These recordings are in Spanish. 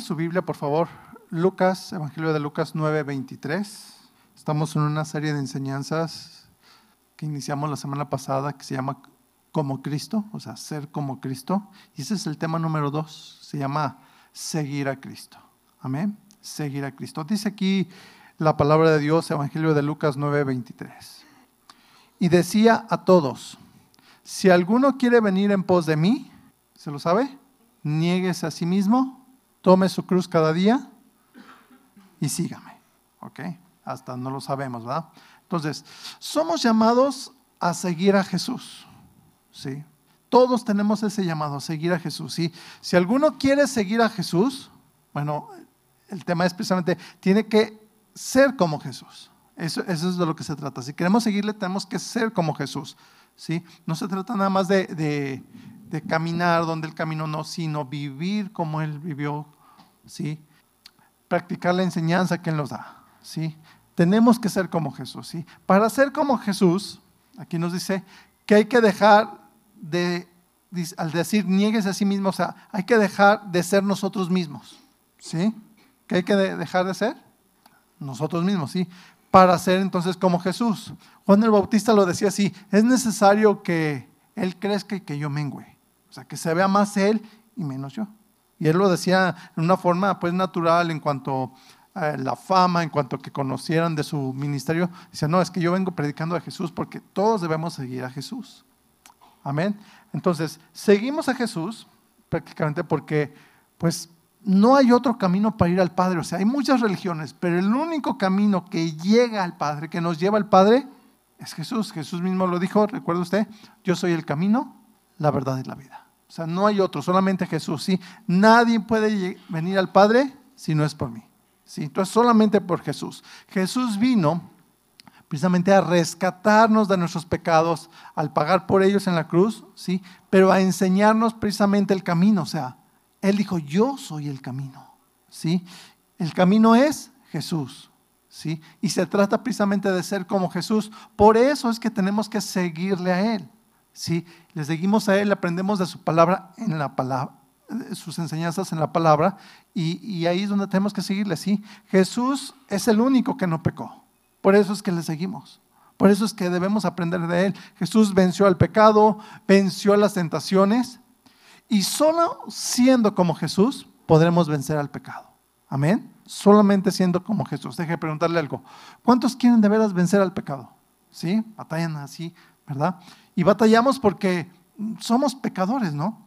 su Biblia, por favor. Lucas, Evangelio de Lucas 9:23. Estamos en una serie de enseñanzas que iniciamos la semana pasada que se llama Como Cristo, o sea, ser como Cristo. Y ese es el tema número dos, se llama seguir a Cristo. Amén. Seguir a Cristo. Dice aquí la palabra de Dios, Evangelio de Lucas 9:23. Y decía a todos, si alguno quiere venir en pos de mí, ¿se lo sabe? Niéguese a sí mismo, tome su cruz cada día y sígame. ¿Ok? Hasta no lo sabemos, ¿verdad? Entonces, somos llamados a seguir a Jesús. ¿Sí? Todos tenemos ese llamado, a seguir a Jesús. ¿sí? Si alguno quiere seguir a Jesús, bueno, el tema es precisamente, tiene que ser como Jesús. Eso, es de lo que se trata. Si queremos seguirle, tenemos que ser como Jesús. ¿sí? No se trata nada más de, de caminar donde el camino no, sino vivir como Él vivió. ¿sí? Practicar la enseñanza que Él nos da. ¿sí? Tenemos que ser como Jesús. ¿sí? Para ser como Jesús, aquí nos dice que hay que dejar de, al decir niegues a sí mismo, o sea, hay que dejar de ser nosotros mismos. ¿Sí? ¿Qué hay que dejar de ser? Nosotros mismos, ¿sí? Para ser entonces como Jesús. Juan el Bautista lo decía así, es necesario que Él crezca y que yo mengüe. O sea, que se vea más Él y menos yo. Y Él lo decía en una forma pues natural en cuanto a la fama, en cuanto a que conocieran de su ministerio. Dice, no, es que yo vengo predicando a Jesús porque todos debemos seguir a Jesús. Amén. Entonces, seguimos a Jesús prácticamente porque pues no hay otro camino para ir al Padre. O sea, hay muchas religiones, pero el único camino que llega al Padre, que nos lleva al Padre, es Jesús. Jesús mismo lo dijo, recuerda usted, yo soy el camino, la verdad y la vida. O sea, no hay otro, solamente Jesús. ¿sí? Nadie puede venir al Padre si no es por mí. ¿sí? Entonces, solamente por Jesús. Jesús vino precisamente a rescatarnos de nuestros pecados, al pagar por ellos en la cruz, ¿sí? pero a enseñarnos precisamente el camino. O sea, él dijo, yo soy el camino. ¿sí? El camino es Jesús. ¿sí? Y se trata precisamente de ser como Jesús. Por eso es que tenemos que seguirle a Él. ¿Sí? Le seguimos a Él, aprendemos de su palabra en la palabra sus enseñanzas en la palabra y, ahí es donde tenemos que seguirle. ¿sí? Jesús es el único que no pecó. Por eso es que le seguimos. Por eso es que debemos aprender de Él. Jesús venció al pecado, venció las tentaciones y solo siendo como Jesús podremos vencer al pecado. Amén. Solamente siendo como Jesús. Deje de preguntarle algo. ¿Cuántos quieren de veras vencer al pecado? ¿Sí? Batallan así, ¿verdad? Y batallamos porque somos pecadores, ¿no?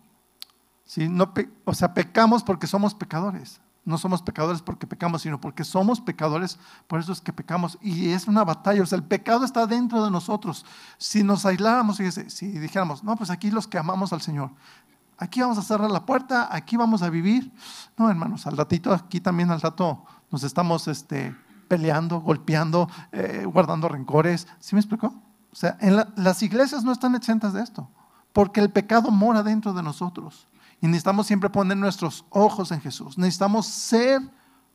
O sea, pecamos porque somos pecadores. No somos pecadores porque pecamos, sino porque somos pecadores, por eso es que pecamos. Y es una batalla, o sea, el pecado está dentro de nosotros. Si nos aisláramos, fíjese, si dijéramos, no, pues aquí los que amamos al Señor, aquí vamos a cerrar la puerta, aquí vamos a vivir. No, hermanos, al ratito, aquí también al rato nos estamos este, peleando, golpeando, eh, guardando rencores. ¿Sí me explicó? O sea, las iglesias no están exentas de esto, porque el pecado mora dentro de nosotros. Y necesitamos siempre poner nuestros ojos en Jesús. Necesitamos ser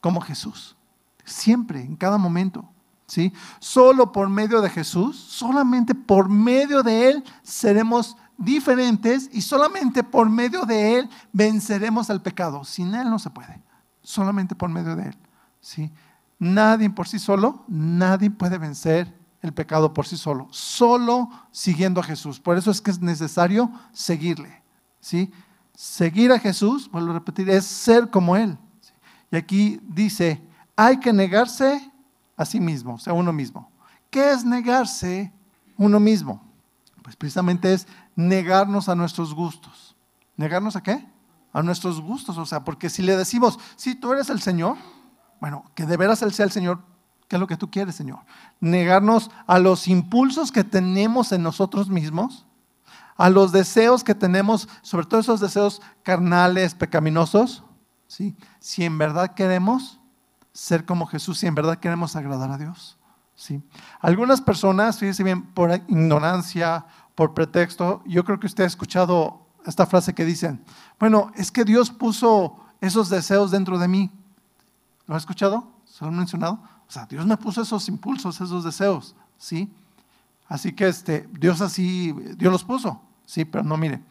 como Jesús. Siempre, en cada momento. ¿sí? Solo por medio de Jesús, solamente por medio de Él seremos diferentes y solamente por medio de Él venceremos al pecado. Sin Él no se puede. Solamente por medio de Él. ¿sí? Nadie por sí solo, nadie puede vencer el pecado por sí solo. Solo siguiendo a Jesús. Por eso es que es necesario seguirle. ¿sí? Seguir a Jesús, vuelvo a repetir, es ser como Él. Y aquí dice, hay que negarse a sí mismo, o sea, uno mismo. ¿Qué es negarse uno mismo? Pues precisamente es negarnos a nuestros gustos. ¿Negarnos a qué? A nuestros gustos, o sea, porque si le decimos, si tú eres el Señor, bueno, que de veras Él sea el Señor, ¿qué es lo que tú quieres, Señor? Negarnos a los impulsos que tenemos en nosotros mismos a los deseos que tenemos, sobre todo esos deseos carnales, pecaminosos, ¿sí? si en verdad queremos ser como Jesús, si en verdad queremos agradar a Dios. ¿sí? Algunas personas, fíjense bien, por ignorancia, por pretexto, yo creo que usted ha escuchado esta frase que dicen, bueno, es que Dios puso esos deseos dentro de mí. ¿Lo ha escuchado? ¿Se lo han mencionado? O sea, Dios me puso esos impulsos, esos deseos, ¿sí? Así que este, Dios así, Dios los puso. Sí, pero no, mire.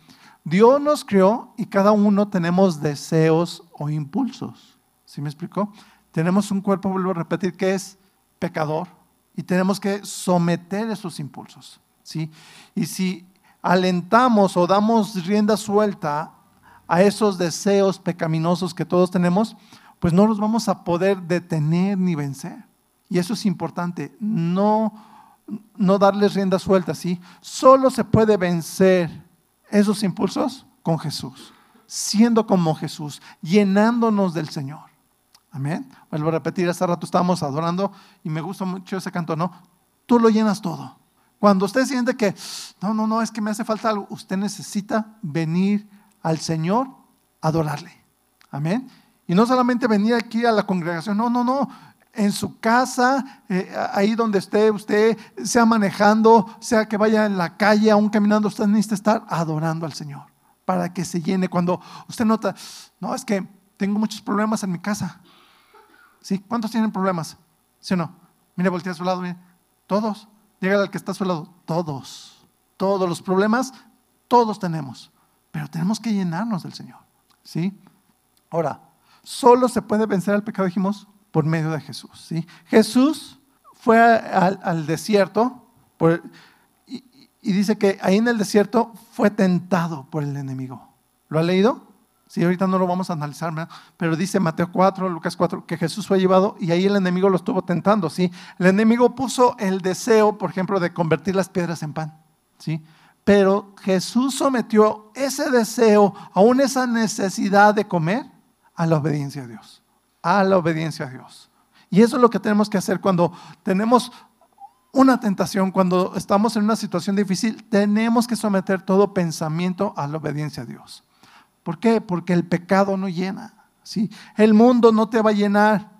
Dios nos creó y cada uno tenemos deseos o impulsos. ¿Sí me explicó? Tenemos un cuerpo, vuelvo a repetir, que es pecador y tenemos que someter esos impulsos. ¿sí? Y si alentamos o damos rienda suelta a esos deseos pecaminosos que todos tenemos, pues no los vamos a poder detener ni vencer. Y eso es importante, no, no darles rienda suelta, ¿sí? Solo se puede vencer esos impulsos con Jesús, siendo como Jesús, llenándonos del Señor. Amén. Vuelvo a repetir, hace rato estábamos adorando y me gusta mucho ese canto, ¿no? Tú lo llenas todo. Cuando usted siente que, no, no, no, es que me hace falta algo, usted necesita venir al Señor adorarle. Amén. Y no solamente venir aquí a la congregación, no, no, no. En su casa, eh, ahí donde esté usted, sea manejando, sea que vaya en la calle, aún caminando, usted necesita estar adorando al Señor para que se llene. Cuando usted nota, no, es que tengo muchos problemas en mi casa. ¿Sí? ¿Cuántos tienen problemas? ¿Sí o no? Mire, voltea a su lado, mire. Todos. Llega al que está a su lado. Todos. Todos los problemas, todos tenemos. Pero tenemos que llenarnos del Señor. ¿Sí? Ahora, Solo se puede vencer al pecado, dijimos, por medio de Jesús. ¿sí? Jesús fue al, desierto y, dice que ahí en el desierto fue tentado por el enemigo. ¿Lo ha leído? Sí, ahorita no lo vamos a analizar, pero dice Mateo 4, Lucas 4, que Jesús fue llevado y ahí el enemigo lo estuvo tentando, ¿sí? El enemigo puso el deseo, por ejemplo, de convertir las piedras en pan, ¿sí? Pero Jesús sometió ese deseo, aún esa necesidad de comer, a la obediencia a Dios. A la obediencia a Dios. Y eso es lo que tenemos que hacer cuando tenemos una tentación, cuando estamos en una situación difícil, tenemos que someter todo pensamiento a la obediencia a Dios. ¿Por qué? Porque el pecado no llena. ¿sí? El mundo no te va a llenar.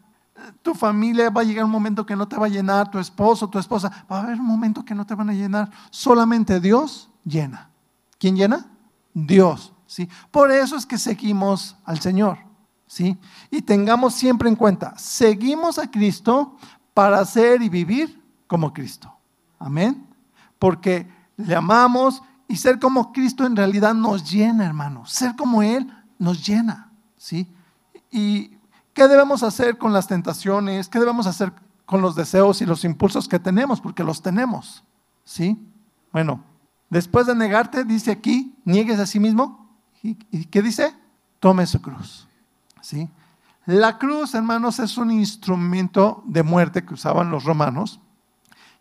Tu familia va a llegar un momento que no te va a llenar, tu esposo, tu esposa, va a haber un momento que no te van a llenar. Solamente Dios llena. ¿Quién llena? Dios. ¿sí? Por eso es que seguimos al Señor. ¿Sí? Y tengamos siempre en cuenta, seguimos a Cristo para ser y vivir como Cristo. Amén. Porque le amamos y ser como Cristo en realidad nos llena, hermano. Ser como Él nos llena, ¿sí? ¿Y qué debemos hacer con las tentaciones? ¿Qué debemos hacer con los deseos y los impulsos que tenemos? Porque los tenemos, ¿sí? Bueno, después de negarte, dice aquí, niegues a sí mismo. ¿Y, qué dice? Tome su cruz. ¿Sí? La cruz, hermanos, es un instrumento de muerte que usaban los romanos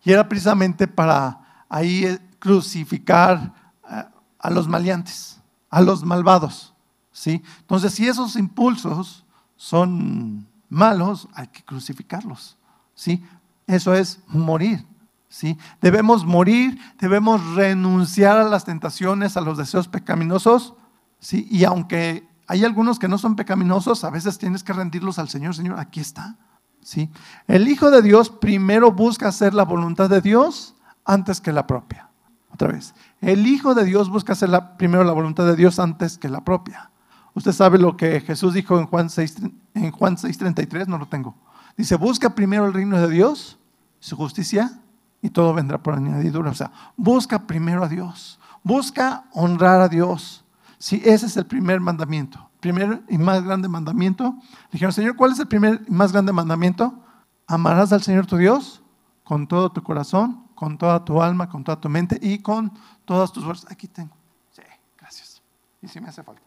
y era precisamente para ahí eh, crucificar eh, a los maleantes, a los malvados, ¿sí? Entonces, si esos impulsos son malos, hay que crucificarlos, ¿sí? Eso es morir, ¿sí? Debemos morir, debemos renunciar a las tentaciones, a los deseos pecaminosos, ¿sí? Y aunque hay algunos que no son pecaminosos, a veces tienes que rendirlos al Señor. Señor, aquí está. ¿Sí? El Hijo de Dios primero busca hacer la voluntad de Dios antes que la propia. Otra vez, el Hijo de Dios busca hacer primero la voluntad de Dios antes que la propia. Usted sabe lo que Jesús dijo en Juan 6, en Juan 6:33, no lo tengo. Dice, busca primero el reino de Dios, su justicia, y todo vendrá por añadidura. O sea, busca primero a Dios, busca honrar a Dios. Sí, ese es el primer mandamiento. Primer y más grande mandamiento. Dijeron, Señor, ¿cuál es el primer y más grande mandamiento? Amarás al Señor tu Dios con todo tu corazón, con toda tu alma, con toda tu mente y con todas tus fuerzas. Aquí tengo. Sí, gracias. Y si me hace falta.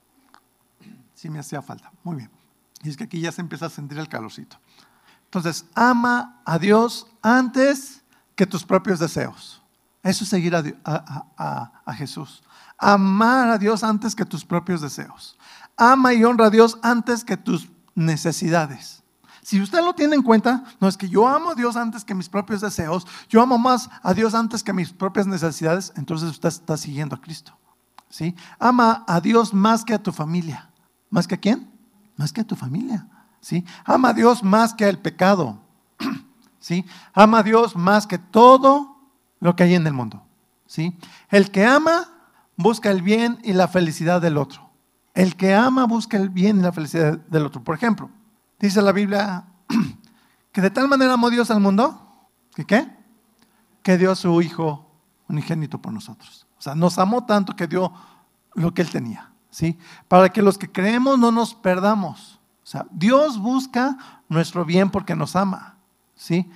Sí me hacía falta. Muy bien. Y es que aquí ya se empieza a sentir el calorcito. Entonces, ama a Dios antes que tus propios deseos. Eso es seguir a Jesús amar a Dios antes que tus propios deseos. Ama y honra a Dios antes que tus necesidades. Si usted lo tiene en cuenta, no es que yo amo a Dios antes que mis propios deseos, yo amo más a Dios antes que mis propias necesidades, entonces usted está siguiendo a Cristo. ¿Sí? Ama a Dios más que a tu familia. ¿Más que a quién? Más que a tu familia. ¿Sí? Ama a Dios más que al pecado. ¿Sí? Ama a Dios más que todo lo que hay en el mundo. ¿Sí? El que ama busca el bien y la felicidad del otro. El que ama busca el bien y la felicidad del otro. Por ejemplo, dice la Biblia que de tal manera amó Dios al mundo, que qué? Que dio a su Hijo unigénito por nosotros. O sea, nos amó tanto que dio lo que él tenía, ¿sí? Para que los que creemos no nos perdamos. O sea, Dios busca nuestro bien porque nos ama, ¿sí?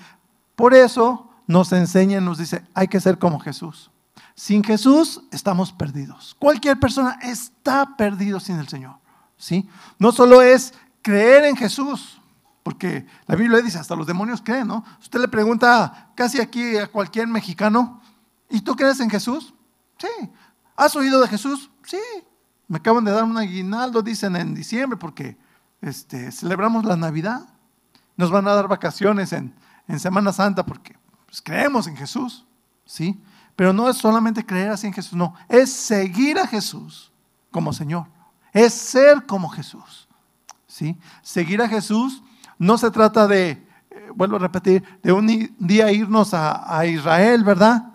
Por eso nos enseña y nos dice, hay que ser como Jesús. Sin Jesús estamos perdidos. Cualquier persona está perdido sin el Señor, ¿sí? No solo es creer en Jesús, porque la Biblia dice, hasta los demonios creen, ¿no? Usted le pregunta casi aquí a cualquier mexicano, ¿y tú crees en Jesús? Sí. ¿Has oído de Jesús? Sí. Me acaban de dar un aguinaldo, dicen en diciembre, porque este, celebramos la Navidad. Nos van a dar vacaciones en, Semana Santa porque pues, creemos en Jesús, ¿sí? Pero no es solamente creer así en Jesús, no, es seguir a Jesús como Señor, es ser como Jesús, ¿sí? Seguir a Jesús no se trata de, eh, vuelvo a repetir, de un día irnos a, Israel, ¿verdad?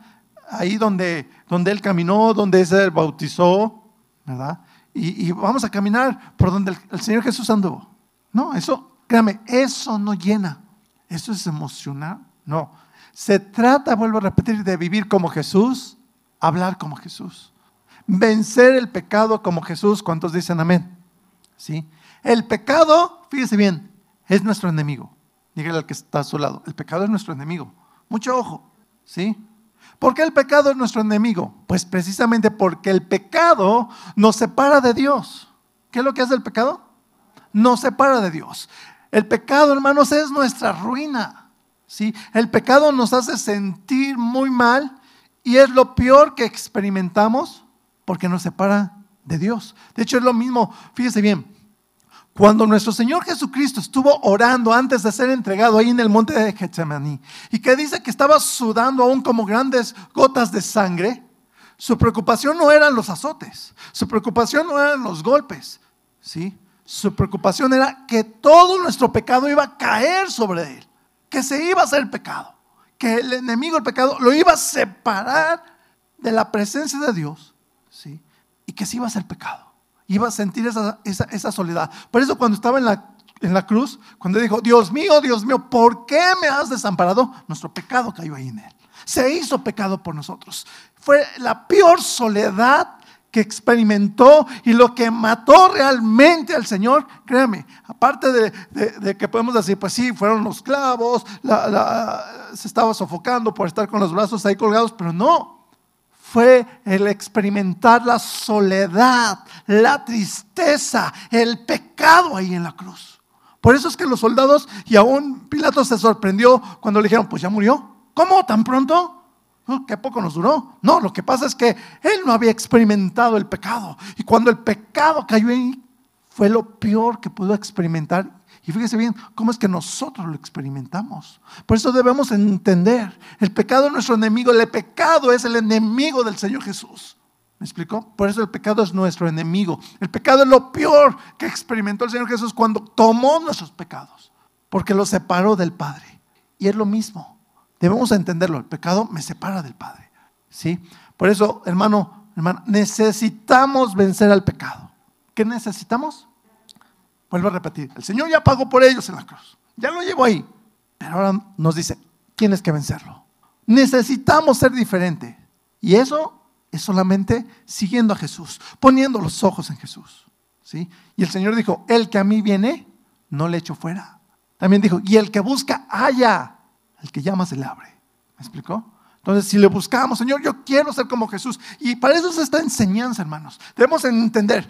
Ahí donde, donde Él caminó, donde se bautizó, ¿verdad? Y, vamos a caminar por donde el, Señor Jesús anduvo. No, eso, créame, eso no llena. Eso es emocional. No. Se trata, vuelvo a repetir, de vivir como Jesús, hablar como Jesús. Vencer el pecado como Jesús. ¿Cuántos dicen amén? ¿Sí? El pecado, fíjese bien, es nuestro enemigo. Dígale al que está a su lado, el pecado es nuestro enemigo. Mucho ojo, ¿sí? ¿Por qué el pecado es nuestro enemigo? Pues precisamente porque el pecado nos separa de Dios. ¿Qué es lo que hace el pecado? Nos separa de Dios. El pecado, hermanos, es nuestra ruina. ¿Sí? El pecado nos hace sentir muy mal y es lo peor que experimentamos porque nos separa de Dios. De hecho, es lo mismo, fíjese bien, cuando nuestro Señor Jesucristo estuvo orando antes de ser entregado ahí en el monte de Getsemaní y que dice que estaba sudando aún como grandes gotas de sangre, su preocupación no eran los azotes, su preocupación no eran los golpes, ¿sí? Su preocupación era que todo nuestro pecado iba a caer sobre él, que se iba a hacer pecado, que el enemigo del pecado lo iba a separar de la presencia de Dios, ¿sí? Y que se iba a hacer pecado iba a sentir esa, soledad. Por eso cuando estaba en la, en la cruz, cuando dijo, Dios mío, Dios mío, ¿por qué me has desamparado? Nuestro pecado cayó ahí en él. Se hizo pecado por nosotros. Fue la peor soledad que experimentó y lo que mató realmente al Señor, créame, aparte de, que podemos decir, pues sí, fueron los clavos, se estaba sofocando por estar con los brazos ahí colgados, pero no, fue el experimentar la soledad, la tristeza, el pecado ahí en la cruz. Por eso es que los soldados y aún Pilato se sorprendió cuando le dijeron, pues ya murió. ¿Cómo? ¿Tan pronto? ¿Qué poco nos duró? No, lo que pasa es que él no había experimentado el pecado. Y cuando el pecado cayó ahí, fue lo peor que pudo experimentar y fíjese bien cómo es que nosotros lo experimentamos. Por eso debemos entender, el pecado es nuestro enemigo, el pecado es el enemigo del Señor Jesús. ¿Me explicó? Por eso el pecado es nuestro enemigo. El pecado es lo peor que experimentó el Señor Jesús cuando tomó nuestros pecados, porque los separó del Padre. Y es lo mismo. Debemos entenderlo. El pecado me separa del Padre. ¿Sí? Por eso, hermano, hermano, necesitamos vencer al pecado. ¿Qué necesitamos? Vuelvo a repetir, el Señor ya pagó por ellos en la cruz, ya lo llevó ahí, pero ahora nos dice, tienes que vencerlo. Necesitamos ser diferente. Y eso es solamente siguiendo a Jesús, poniendo los ojos en Jesús. ¿sí? Y el Señor dijo, el que a mí viene, no le echo fuera. También dijo, y el que busca, haya. El que llama se le abre. ¿Me explicó? Entonces, si le buscamos, Señor, yo quiero ser como Jesús. Y para eso es esta enseñanza, hermanos. Debemos entender,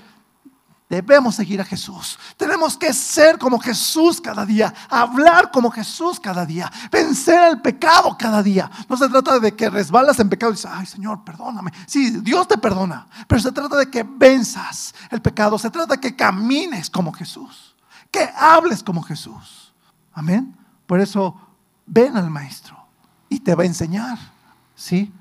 Debemos seguir a Jesús. Tenemos que ser como Jesús cada día, hablar como Jesús cada día, vencer el pecado cada día. No se trata de que resbalas en pecado y dices, ay Señor, perdóname. Sí, Dios te perdona, pero se trata de que venzas el pecado. Se trata de que camines como Jesús, que hables como Jesús. Amén. Por eso ven al Maestro y te va a enseñar. ¿Sí?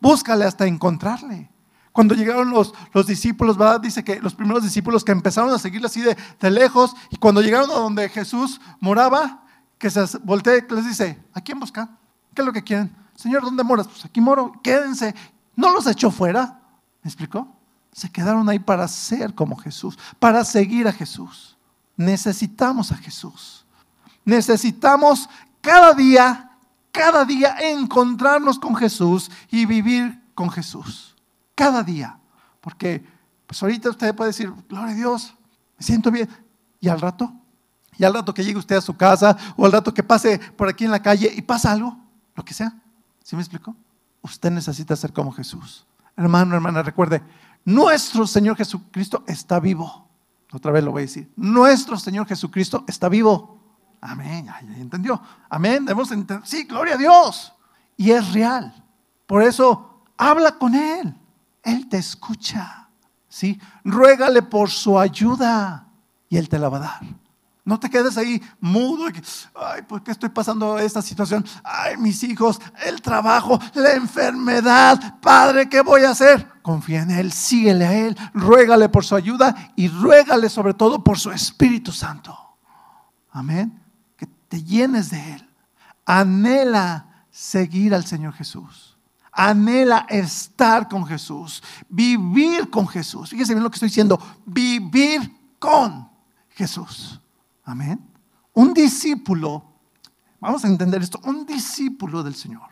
Búscale hasta encontrarle. Cuando llegaron los, los discípulos. Dice que los primeros discípulos que empezaron a seguirle así de, lejos, y cuando llegaron a donde Jesús moraba, que se voltea y les dice, ¿a quién buscan? ¿Qué es lo que quieren? Señor, ¿dónde moras? Pues aquí moro, quédense. No los echó fuera. ¿Me explicó? Se quedaron ahí para ser como Jesús, para seguir a Jesús. Necesitamos a Jesús. Necesitamos cada día, cada día encontrarnos con Jesús y vivir con Jesús cada día. Porque Pues ahorita usted puede decir, gloria a Dios, me siento bien. Y al rato, y al rato que llegue usted a su casa, o al rato que pase por aquí en la calle y pasa algo, lo que sea. ¿Sí me explico? Usted necesita ser como Jesús. Hermano, hermana, recuerde, nuestro Señor Jesucristo está vivo. Otra vez lo voy a decir. Nuestro Señor Jesucristo está vivo. Amén. Entendió. Amén. Debemos entender. Sí, gloria a Dios. Y es real. Por eso, habla con Él. Él te escucha. ¿Sí? Ruégale por su ayuda y Él te la va a dar. No te quedes ahí mudo. Ay, ¿por qué estoy pasando esta situación? Ay, mis hijos, el trabajo, la enfermedad. Padre, ¿qué voy a hacer? Confía en Él, síguele a Él, ruégale por su ayuda y ruégale sobre todo por su Espíritu Santo. Amén. Llenes de Él. Anhela seguir al Señor Jesús. Anhela estar con Jesús. Vivir con Jesús. Fíjese bien lo que estoy diciendo. Vivir con Jesús. Amén. Un discípulo, vamos a entender esto, un discípulo del Señor,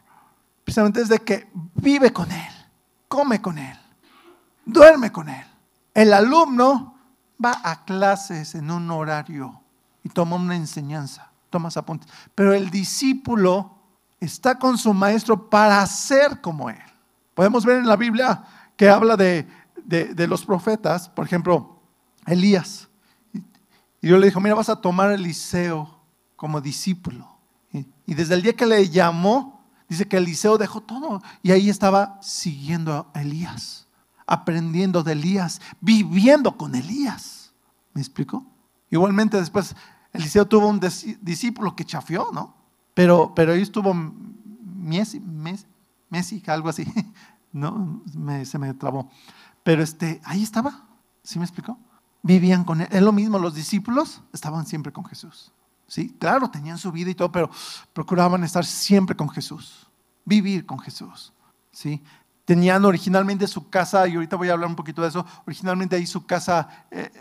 precisamente es de que vive con Él, come con Él, duerme con Él. El alumno va a clases en un horario y toma una enseñanza, toma apuntes. Pero el discípulo está con su maestro para ser como Él. Podemos ver en la Biblia que habla de, de los profetas, por ejemplo, Elías. Y Dios le dijo, mira, vas a tomar a Eliseo como discípulo. Y, desde el día que le llamó, dice que Eliseo dejó todo. Y ahí estaba siguiendo a Elías, aprendiendo de Elías, viviendo con Elías. ¿Me explico? Igualmente después Eliseo tuvo un discípulo que chafió, ¿no? Pero, pero ahí estuvo Messi, Messi, algo así. No, se me trabó. Pero este, ahí estaba. ¿Sí me explicó? vivían con él. Es lo mismo, los discípulos estaban siempre con Jesús. Sí, claro, tenían su vida y todo, pero procuraban estar siempre con Jesús, vivir con Jesús. Sí, tenían originalmente su casa, y ahorita voy a hablar un poquito de eso, originalmente ahí su casa eh,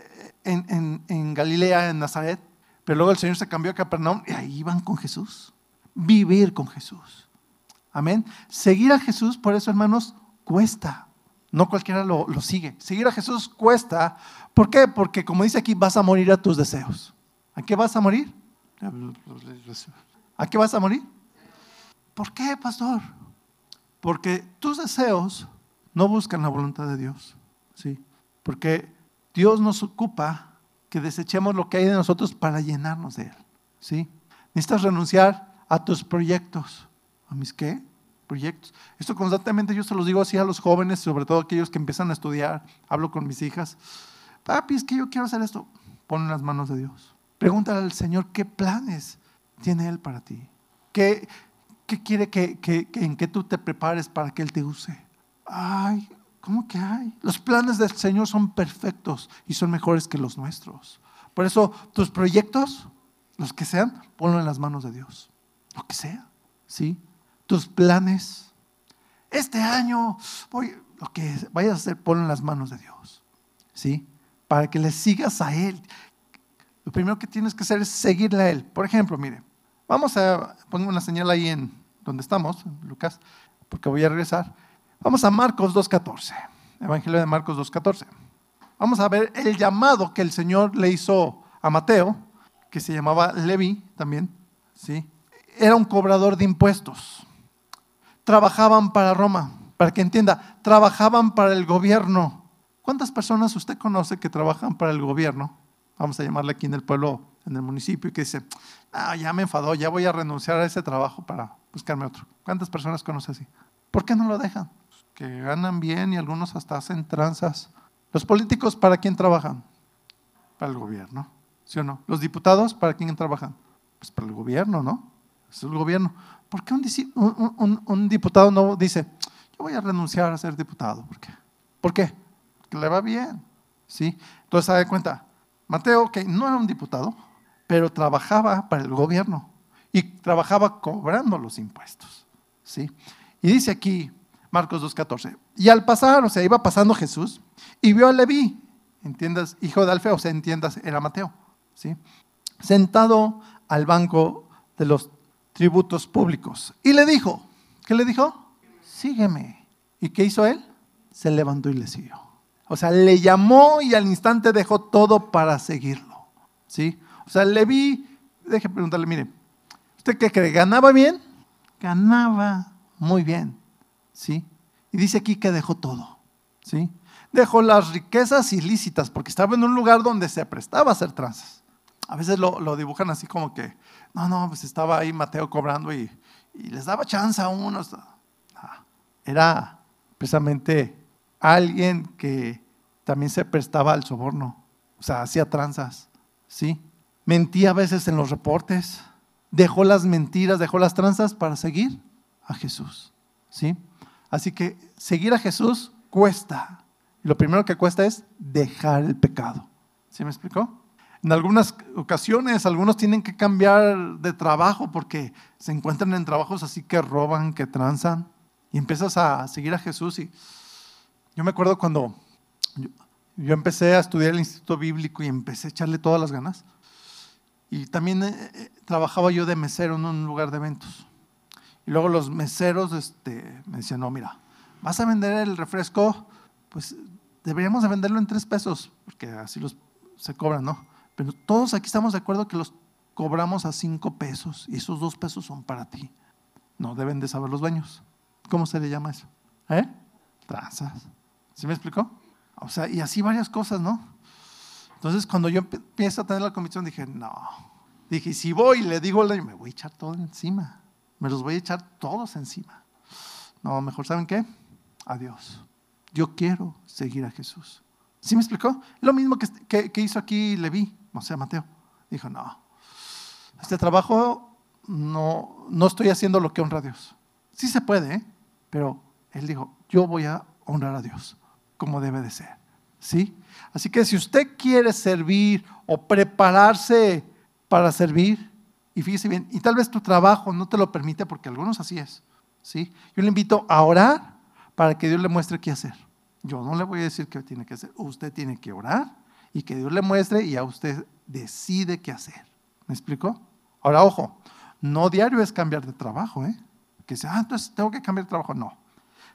en, en, Galilea, en Nazaret, pero luego el Señor se cambió a Capernaum y ahí iban con Jesús, vivir con Jesús. Amén. Seguir a Jesús, por eso hermanos, cuesta. No cualquiera lo, lo sigue. Seguir a Jesús cuesta ¿Por qué? Porque como dice aquí, vas a morir a tus deseos. ¿A qué vas a morir? ¿A qué vas a morir? ¿Por qué, pastor? Porque tus deseos no buscan la voluntad de Dios. ¿sí? Porque Dios nos ocupa que desechemos lo que hay de nosotros para llenarnos de Él. ¿sí? Necesitas renunciar a tus proyectos. ¿A mis qué? Proyectos. Esto constantemente yo se los digo así a los jóvenes, sobre todo aquellos que empiezan a estudiar. Hablo con mis hijas papi, es que yo quiero hacer esto. Pon las manos de Dios. Pregúntale al Señor qué planes tiene Él para ti. ¿Qué, qué quiere que, en que tú te prepares para que Él te use? Ay, ¿cómo que hay? Los planes del Señor son perfectos y son mejores que los nuestros. Por eso tus proyectos, los que sean, ponlo en las manos de Dios. Lo que sea, ¿sí? Tus planes. Este año, voy, lo que vayas a hacer, ponlo en las manos de Dios. ¿Sí? para que le sigas a Él. Lo primero que tienes que hacer es seguirle a Él. Por ejemplo, mire, vamos a poner una señal ahí en donde estamos, Lucas, porque voy a regresar. Vamos a Marcos 2.14, Evangelio de Marcos 2.14. Vamos a ver el llamado que el Señor le hizo a Mateo, que se llamaba Levi también, ¿sí? Era un cobrador de impuestos. Trabajaban para Roma, para que entienda, trabajaban para el gobierno ¿Cuántas personas usted conoce que trabajan para el gobierno? Vamos a llamarle aquí en el pueblo, en el municipio, y que dice, ah, ya me enfadó, ya voy a renunciar a ese trabajo para buscarme otro. ¿Cuántas personas conoce así? ¿Por qué no lo dejan? Que ganan bien y algunos hasta hacen tranzas. ¿Los políticos para quién trabajan? Para el gobierno, ¿sí o no? ¿Los diputados para quién trabajan? Pues para el gobierno, ¿no? Es el gobierno. ¿Por qué un, diputado no dice, yo voy a renunciar a ser diputado? ¿Por qué? ¿Por qué? le va bien. ¿sí? Entonces, se da cuenta, Mateo, que no era un diputado, pero trabajaba para el gobierno y trabajaba cobrando los impuestos. ¿sí? Y dice aquí, Marcos 2.14, y al pasar, o sea, iba pasando Jesús y vio a Leví, entiendas, hijo de Alfeo, o sea, entiendas, era Mateo, ¿sí? sentado al banco de los tributos públicos. Y le dijo, ¿qué le dijo? Sígueme. ¿Y qué hizo él? Se levantó y le siguió. O sea, le llamó y al instante dejó todo para seguirlo. ¿Sí? O sea, le vi, deje preguntarle, mire, ¿usted qué cree? ¿Ganaba bien? Ganaba muy bien. ¿Sí? Y dice aquí que dejó todo. ¿Sí? Dejó las riquezas ilícitas porque estaba en un lugar donde se prestaba a hacer tranzas. A veces lo, dibujan así como que, no, no, pues estaba ahí Mateo cobrando y, les daba chance a unos. era precisamente alguien que también se prestaba al soborno, o sea, hacía tranzas, ¿sí? Mentía a veces en los reportes, dejó las mentiras, dejó las tranzas para seguir a Jesús, ¿sí? Así que seguir a Jesús cuesta. Lo primero que cuesta es dejar el pecado. ¿Sí me explicó? En algunas ocasiones, algunos tienen que cambiar de trabajo porque se encuentran en trabajos así que roban, que tranzan. Y empiezas a seguir a Jesús. Y yo me acuerdo cuando yo, empecé a estudiar el Instituto Bíblico y empecé a echarle todas las ganas. Y también eh, eh, trabajaba yo de mesero en un lugar de eventos. Y luego los meseros este, me decían, no, mira, vas a vender el refresco, pues deberíamos de venderlo en tres pesos, porque así los, se cobran, ¿no? Pero todos aquí estamos de acuerdo que los cobramos a cinco pesos y esos dos pesos son para ti. No deben de saber los dueños. ¿Cómo se le llama eso? ¿Eh? Trazas. ¿Sí me explicó? O sea, y así varias cosas, ¿no? Entonces, cuando yo empiezo a tener la convicción, dije, no. Dije, si voy y le digo, me voy a echar todo encima. Me los voy a echar todos encima. No, mejor, ¿saben qué? Adiós. Yo quiero seguir a Jesús. ¿Sí me explicó? Lo mismo que, que, hizo aquí Leví, o sea, Mateo. Dijo, no, este trabajo no, no estoy haciendo lo que honra a Dios. Sí se puede, ¿eh? pero él dijo, yo voy a honrar a Dios como debe de ser. ¿Sí? Así que si usted quiere servir o prepararse para servir, y fíjese bien, y tal vez tu trabajo no te lo permite porque algunos así es, ¿sí? Yo le invito a orar para que Dios le muestre qué hacer. Yo no le voy a decir qué tiene que hacer. Usted tiene que orar y que Dios le muestre y a usted decide qué hacer. ¿Me explico? Ahora, ojo, no diario es cambiar de trabajo, ¿eh? Que sea, ah, entonces tengo que cambiar de trabajo. No.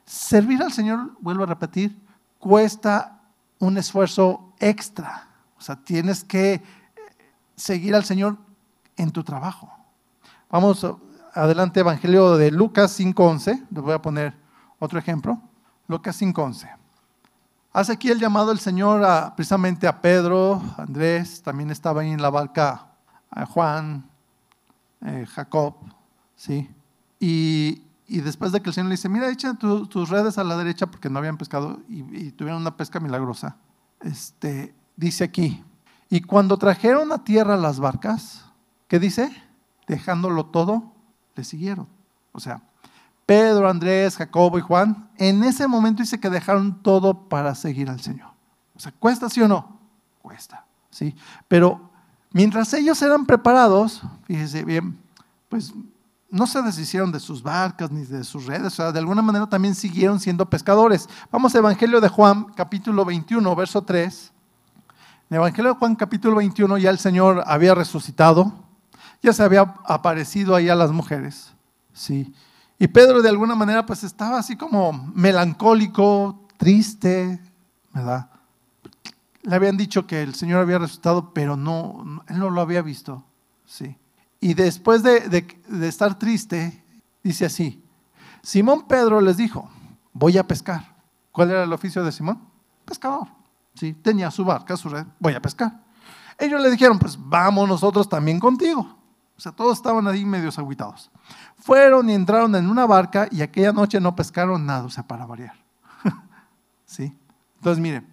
Servir al Señor, vuelvo a repetir, cuesta un esfuerzo extra. O sea, tienes que eh, seguir al Señor en tu trabajo. Vamos adelante, Evangelio de Lucas 5.11. Les voy a poner otro ejemplo. Lucas 5.11. Hace aquí el llamado el Señor a, precisamente a Pedro, Andrés, también estaba ahí en la barca a Juan, eh, Jacob, ¿sí? Y, después de que el Señor le dice, mira, echa tus redes a la derecha porque no habían pescado y, tuvieron una pesca milagrosa, este, dice aquí, y cuando trajeron a tierra las barcas, ¿qué dice? Dejándolo todo, le siguieron. O sea, Pedro, Andrés, Jacobo y Juan, en ese momento dice que dejaron todo para seguir al Señor. O sea, ¿cuesta sí o no? Cuesta, ¿sí? Pero mientras ellos eran preparados, fíjese bien, pues no se deshicieron de sus barcas ni de sus redes, o sea, de alguna manera también siguieron siendo pescadores. Vamos al Evangelio de Juan, capítulo 21, verso 3. En el Evangelio de Juan, capítulo 21, ya el Señor había resucitado, ya se había aparecido ahí a las mujeres, ¿sí? Y Pedro de alguna manera pues estaba así como melancólico, triste, ¿verdad? Le habían dicho que el Señor había resucitado, pero no, él no lo había visto, ¿sí? Y después de, de estar triste, dice así, Simón Pedro les dijo, voy a pescar. ¿Cuál era el oficio de Simón? Pescador. ¿sí? Tenía su barca, su red, voy a pescar. Ellos le dijeron, pues vamos nosotros también contigo. O sea, todos estaban ahí medios aguitados. Fueron y entraron en una barca y aquella noche no pescaron nada, o sea, para variar. ¿Sí? Entonces, miren,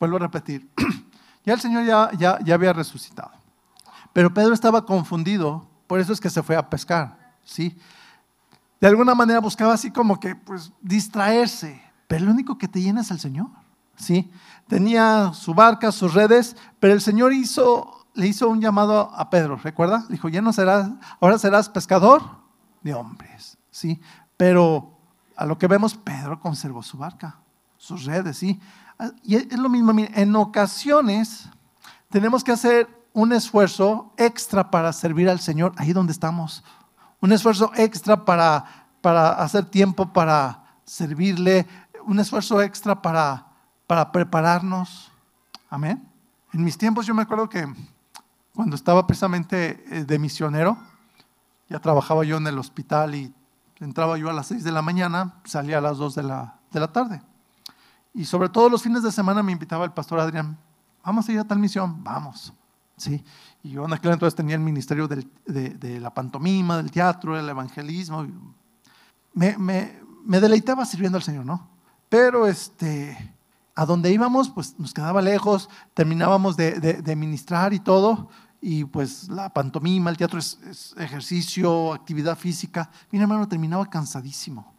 vuelvo a repetir. ya el Señor ya, ya, ya había resucitado. Pero Pedro estaba confundido, por eso es que se fue a pescar. ¿Sí? De alguna manera buscaba así como que, pues, distraerse. Pero lo único que te llena es el Señor. ¿Sí? Tenía su barca, sus redes, pero el Señor hizo le hizo un llamado a Pedro, ¿recuerda? Dijo, ya no serás, ahora serás pescador de hombres, ¿sí? Pero a lo que vemos, Pedro conservó su barca, sus redes, ¿sí? Y es lo mismo, en ocasiones tenemos que hacer un esfuerzo extra para servir al Señor ahí donde estamos. Un esfuerzo extra para, para hacer tiempo para servirle, un esfuerzo extra para para prepararnos. Amén. En mis tiempos yo me acuerdo que cuando estaba precisamente eh, de misionero, ya trabajaba yo en el hospital y entraba yo a las 6 de la mañana, salía a las 2 de la, de la tarde. Y sobre todo los fines de semana me invitaba el pastor Adrián, vamos a ir a tal misión, vamos. ¿Sí? Y yo en aquel entonces tenía el ministerio de, de, la pantomima, del teatro, del evangelismo. Me, me, me, deleitaba sirviendo al Señor, ¿no? Pero este, a donde íbamos, pues nos quedaba lejos, terminábamos de, de ministrar y todo, y pues la pantomima, el teatro es, ejercicio, actividad física. Mi hermano terminaba cansadísimo.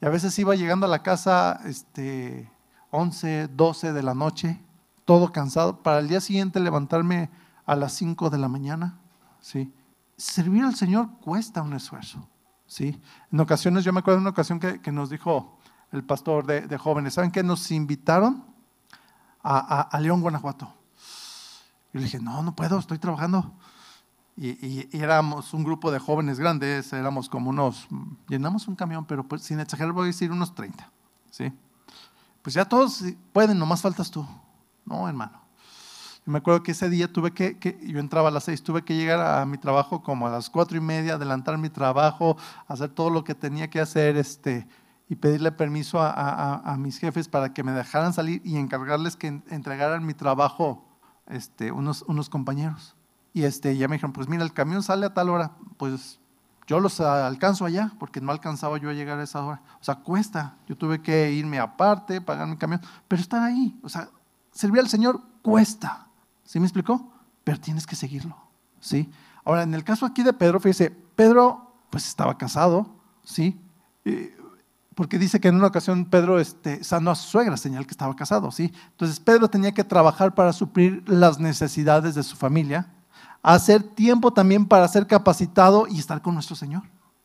Y a veces iba llegando a la casa este, 11, 12 de la noche, todo cansado, para el día siguiente levantarme a las 5 de la mañana. ¿sí? Servir al Señor cuesta un esfuerzo. ¿sí? En ocasiones, yo me acuerdo de una ocasión que, nos dijo el pastor de, jóvenes, ¿saben qué? Nos invitaron a León, Guanajuato y le dije, no, no puedo, estoy trabajando. Y, éramos un grupo de jóvenes grandes, éramos como unos, llenamos un camión, pero pues sin exagerar voy a decir unos 30. ¿sí? Pues ya todos pueden, nomás faltas tú. No, hermano. Y me acuerdo que ese día tuve que, que, yo entraba a las seis, tuve que llegar a mi trabajo como a las cuatro y media, adelantar mi trabajo, hacer todo lo que tenía que hacer, este, y pedirle permiso a mis jefes para que me dejaran salir y encargarles que entregaran mi trabajo este, unos, unos compañeros. Y este, ya me dijeron, pues mira, el camión sale a tal hora, pues yo los alcanzo allá, porque no alcanzaba yo a llegar a esa hora. O sea, cuesta. Yo tuve que irme aparte, pagar mi camión, pero estar ahí, o sea, servir al Señor cuesta. ¿Sí me explicó? Pero tienes que seguirlo. ¿Sí? Ahora, en el caso aquí de Pedro, fíjese, Pedro pues estaba casado, ¿sí? Porque dice que en una ocasión Pedro este, sanó a su suegra, señal que estaba casado, ¿sí? Entonces Pedro tenía que trabajar para suplir las necesidades de su familia, hacer tiempo también para ser capacitado y estar con nuestro Señor.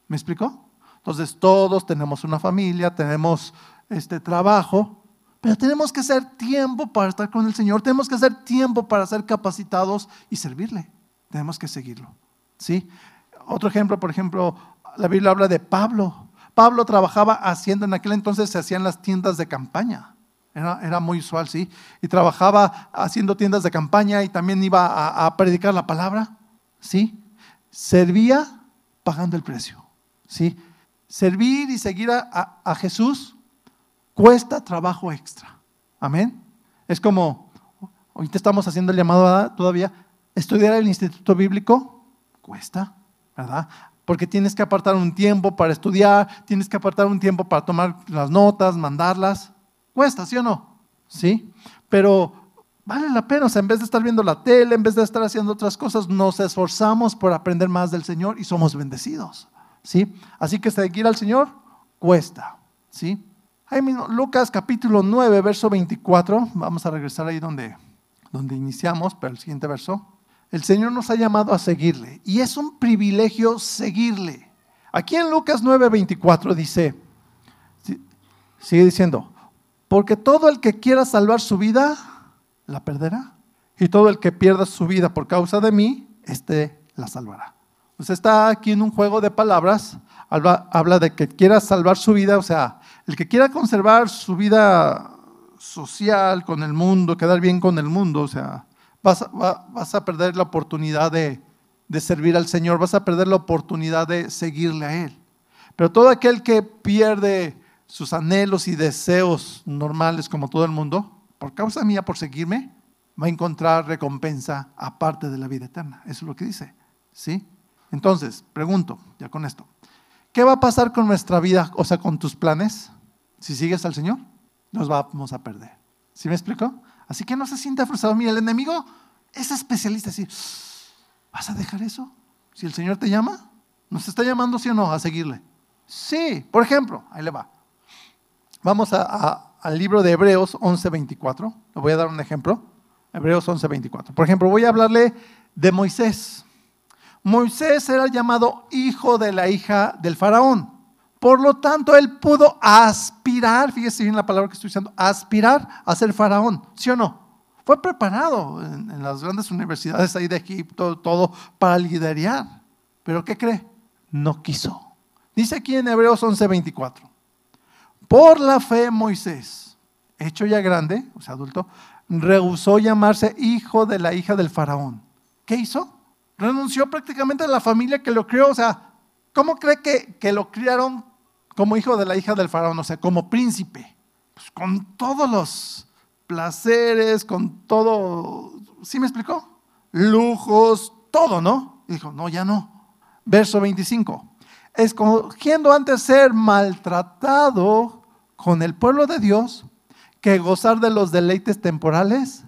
¿Me explicó? Entonces todos tenemos una familia, tenemos este trabajo, pero tenemos que hacer tiempo para estar con el Señor, tenemos que hacer tiempo para ser capacitados y servirle. Tenemos que seguirlo, ¿sí? Otro ejemplo, por ejemplo, la Biblia habla de Pablo. Pablo trabajaba haciendo, en aquel entonces se hacían las tiendas de campaña. Era, muy usual, ¿sí? Y trabajaba haciendo tiendas de campaña y también iba a, predicar la palabra, ¿sí? Servía pagando el precio, ¿sí? Servir y seguir a, a Jesús cuesta trabajo extra. Amén. Es como, ahorita estamos haciendo el llamado todavía, estudiar el instituto bíblico cuesta, ¿verdad? Porque tienes que apartar un tiempo para estudiar, tienes que apartar un tiempo para tomar las notas, mandarlas. Cuesta, ¿sí o no? Sí, pero vale la pena, o sea, en vez de estar viendo la tele, en vez de estar haciendo otras cosas, nos esforzamos por aprender más del Señor y somos bendecidos. ¿Sí? Así que seguir al Señor cuesta, ¿sí? Ahí mismo, Lucas capítulo 9, verso 24, vamos a regresar ahí donde, donde iniciamos, pero el siguiente verso. El Señor nos ha llamado a seguirle y es un privilegio seguirle. Aquí en Lucas 9:24 dice, sigue diciendo, porque todo el que quiera salvar su vida, la perderá. Y todo el que pierda su vida por causa de mí, este la salvará. Pues está aquí en un juego de palabras, habla, habla de que quiera salvar su vida, o sea, el que quiera conservar su vida social con el mundo, quedar bien con el mundo, o sea, vas, a perder la oportunidad de, servir al Señor, vas a perder la oportunidad de seguirle a Él. Pero todo aquel que pierde sus anhelos y deseos normales como todo el mundo, por causa mía, por seguirme, va a encontrar recompensa aparte de la vida eterna. Eso es lo que dice. ¿Sí? Entonces, pregunto, ya con esto, ¿qué va a pasar con nuestra vida, o sea, con tus planes? Si sigues al Señor, nos vamos a perder. ¿Sí me explico? Así que no se sienta frustrado. Mira, el enemigo es especialista. Así, ¿vas a dejar eso? Si el Señor te llama, ¿nos está llamando, sí o no, a seguirle? Sí, por ejemplo, ahí le va. Vamos al libro de Hebreos 11:24. Le voy a dar un ejemplo. Hebreos 11:24. Por ejemplo, voy a hablarle de Moisés. Moisés era llamado hijo de la hija del faraón. Por lo tanto, él pudo aspirar, fíjese bien la palabra que estoy usando, aspirar a ser faraón, ¿sí o no? Fue preparado en, las grandes universidades ahí de Egipto, todo para liderar. Pero ¿qué cree? No quiso. Dice aquí en Hebreos 11:24, por la fe Moisés, hecho ya grande, o sea, adulto, rehusó llamarse hijo de la hija del faraón. ¿Qué hizo? Renunció prácticamente a la familia que lo crió. O sea, ¿cómo cree que, que lo criaron como hijo de la hija del faraón? O sea, como príncipe. Pues con todos los placeres, con todo, ¿sí me explicó? Lujos, todo, ¿no? dijo, no, ya no. Verso 25. Escogiendo antes ser maltratado con el pueblo de Dios que gozar de los deleites temporales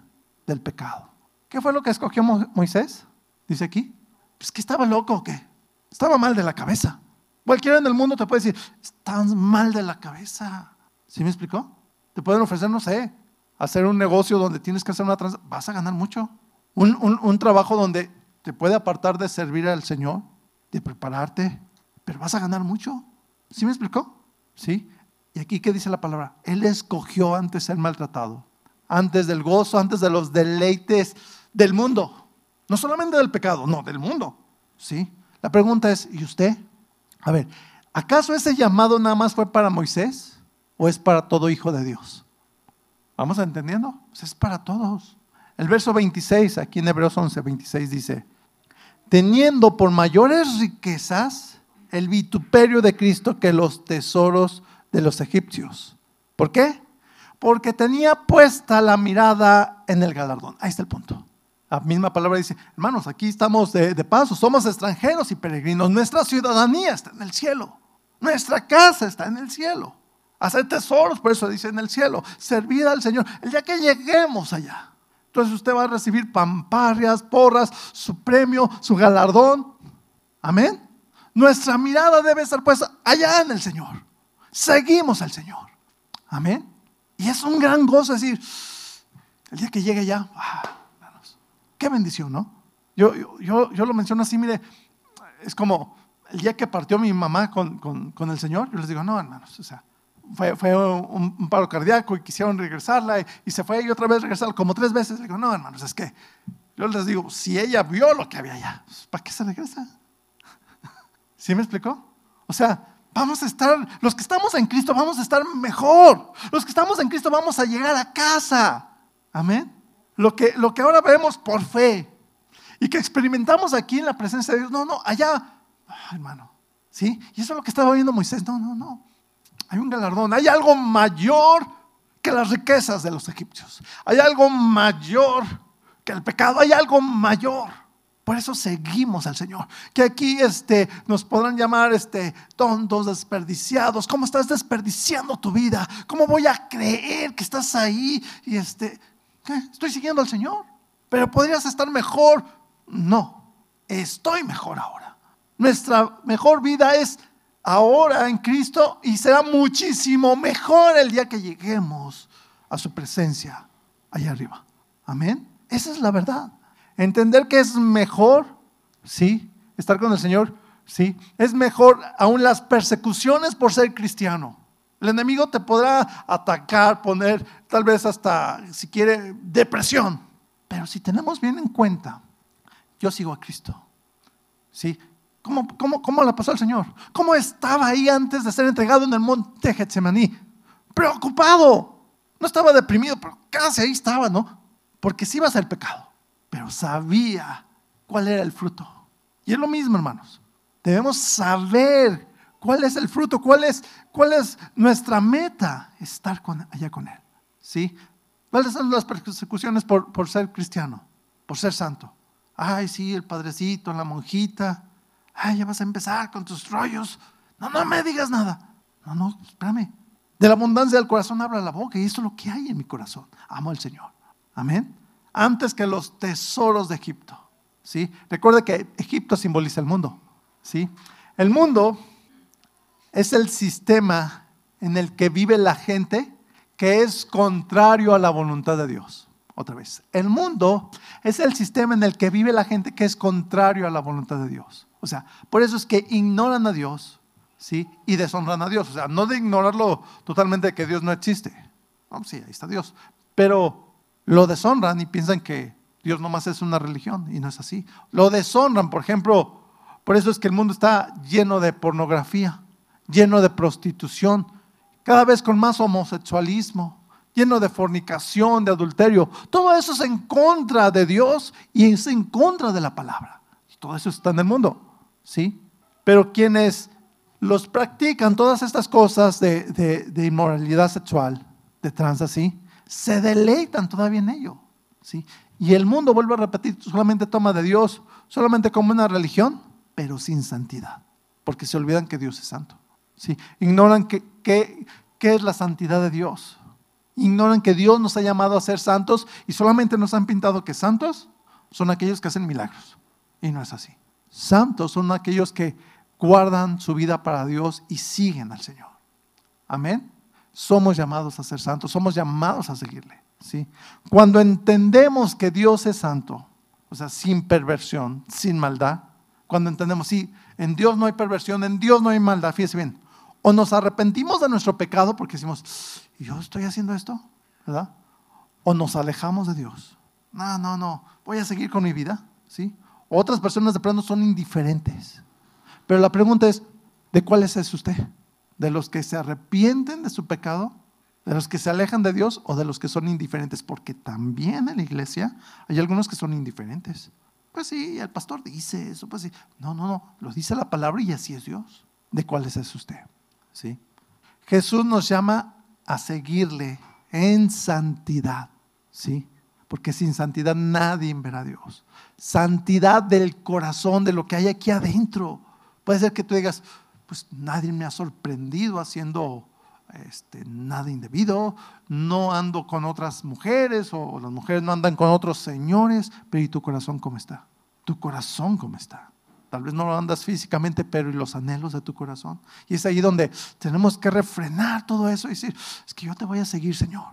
del pecado. ¿Qué fue lo que escogió Moisés? Dice aquí. Pues que estaba loco o qué. Estaba mal de la cabeza. Cualquiera en el mundo te puede decir, estás mal de la cabeza. ¿Sí me explicó? Te pueden ofrecer, no sé, hacer un negocio donde tienes que hacer una transacción. Vas a ganar mucho. Un, un trabajo donde te puede apartar de servir al Señor, de prepararte, pero vas a ganar mucho. ¿Sí me explicó? ¿Sí? Y aquí, ¿qué dice la palabra? Él escogió antes ser maltratado, antes del gozo, antes de los deleites del mundo. No solamente del pecado, no, del mundo. ¿Sí? La pregunta es, ¿y usted? A ver, ¿acaso ese llamado nada más fue para Moisés o es para todo hijo de Dios? ¿Vamos entendiendo? Pues es para todos. El verso 26, aquí en Hebreos 11, 26 dice, teniendo por mayores riquezas el vituperio de Cristo que los tesoros de los egipcios. ¿Por qué? Porque tenía puesta la mirada en el galardón. Ahí está el punto. La misma palabra dice, hermanos, aquí estamos de, paso, somos extranjeros y peregrinos. Nuestra ciudadanía está en el cielo. Nuestra casa está en el cielo. Hacer tesoros, por eso dice en el cielo. Servir al Señor. El día que lleguemos allá. Entonces usted va a recibir pamparrias, porras, su premio, su galardón. Amén. Nuestra mirada debe estar puesta allá en el Señor seguimos al Señor. Amén. Y es un gran gozo decir, el día que llegue ya, ah, qué bendición, ¿no? Yo, yo, yo, lo menciono así, mire, es como el día que partió mi mamá con, con, el Señor, yo les digo, no, hermanos, o sea, fue, fue un, paro cardíaco y quisieron regresarla y, se fue y otra vez regresarla como tres veces. Le digo, no, hermanos, es que yo les digo, si ella vio lo que había allá, pues, ¿para qué se regresa? ¿Sí me explicó? O sea, vamos a estar, los que estamos en Cristo vamos a estar mejor. Los que estamos en Cristo vamos a llegar a casa. Amén. Lo que, lo que ahora vemos por fe y que experimentamos aquí en la presencia de Dios, no, no, allá, hermano, ¿sí? Y eso es lo que estaba viendo Moisés, no, no, no. Hay un galardón, hay algo mayor que las riquezas de los egipcios. Hay algo mayor que el pecado, hay algo mayor. Por eso seguimos al Señor. Que aquí este, nos podrán llamar este, tontos, desperdiciados. ¿Cómo estás desperdiciando tu vida? ¿Cómo voy a creer que estás ahí? Y este, ¿qué? Estoy siguiendo al Señor. Pero podrías estar mejor. No, estoy mejor ahora. Nuestra mejor vida es ahora en Cristo y será muchísimo mejor el día que lleguemos a su presencia allá arriba. Amén. Esa es la verdad. Entender que es mejor, sí, estar con el Señor, sí, es mejor aún las persecuciones por ser cristiano. El enemigo te podrá atacar, poner tal vez hasta, si quiere, depresión. Pero si tenemos bien en cuenta, yo sigo a Cristo. ¿Sí? ¿Cómo, cómo, la pasó el Señor? ¿Cómo estaba ahí antes de ser entregado en el monte Getsemaní? Preocupado. No estaba deprimido, pero casi ahí estaba, ¿no? Porque sí iba a ser pecado pero sabía cuál era el fruto. Y es lo mismo, hermanos. Debemos saber cuál es el fruto, cuál es, cuál es nuestra meta, estar allá con Él. ¿Sí? ¿Cuáles son las persecuciones por, ser cristiano, por ser santo? Ay, sí, el padrecito, la monjita. Ay, ya vas a empezar con tus rollos. No, no me digas nada. No, no, espérame. De la abundancia del corazón habla la boca y eso es lo que hay en mi corazón. Amo al Señor. Amén antes que los tesoros de Egipto. ¿sí? Recuerde que Egipto simboliza el mundo. ¿sí? El mundo es el sistema en el que vive la gente que es contrario a la voluntad de Dios. Otra vez, el mundo es el sistema en el que vive la gente que es contrario a la voluntad de Dios. O sea, por eso es que ignoran a Dios, ¿sí? Y deshonran a Dios. O sea, no de ignorarlo totalmente que Dios no existe. sí, ahí está Dios. Pero lo deshonran y piensan que Dios nomás es una religión y no es así. Lo deshonran, por ejemplo, por eso es que el mundo está lleno de pornografía, lleno de prostitución, cada vez con más homosexualismo, lleno de fornicación, de adulterio. Todo eso es en contra de Dios y es en contra de la palabra. Todo eso está en el mundo, ¿sí? Pero quienes los practican todas estas cosas de, inmoralidad sexual, de trans así, se deleitan todavía en ello, ¿sí? Y el mundo, vuelve a repetir, solamente toma de Dios, solamente como una religión, pero sin santidad, porque se olvidan que Dios es santo. ¿Sí? Ignoran qué que, es la santidad de Dios. Ignoran que Dios nos ha llamado a ser santos y solamente nos han pintado que santos son aquellos que hacen milagros. Y no es así. Santos son aquellos que guardan su vida para Dios y siguen al Señor. Amén. Somos llamados a ser santos, somos llamados a seguirle. ¿sí? Cuando entendemos que Dios es santo, o sea, sin perversión, sin maldad, cuando entendemos, sí, en Dios no hay perversión, en Dios no hay maldad, fíjese bien, o nos arrepentimos de nuestro pecado porque decimos, yo estoy haciendo esto, ¿verdad? O nos alejamos de Dios. No, no, no, voy a seguir con mi vida, ¿sí? Otras personas de pronto son indiferentes. Pero la pregunta es, ¿de cuáles es usted? ¿De los que se arrepienten de su pecado? ¿De los que se alejan de Dios o de los que son indiferentes? Porque también en la iglesia hay algunos que son indiferentes. Pues sí, el pastor dice eso, pues sí. No, no, no, lo dice la palabra y así es Dios. ¿De cuáles es usted? ¿Sí? Jesús nos llama a seguirle en santidad, ¿sí? Porque sin santidad nadie verá a Dios. Santidad del corazón, de lo que hay aquí adentro. Puede ser que tú digas, pues nadie me ha sorprendido haciendo este, nada indebido, no ando con otras mujeres o las mujeres no andan con otros señores, pero ¿y tu corazón cómo está? ¿Tu corazón cómo está? Tal vez no lo andas físicamente, pero ¿y los anhelos de tu corazón? Y es ahí donde tenemos que refrenar todo eso y decir, es que yo te voy a seguir, Señor.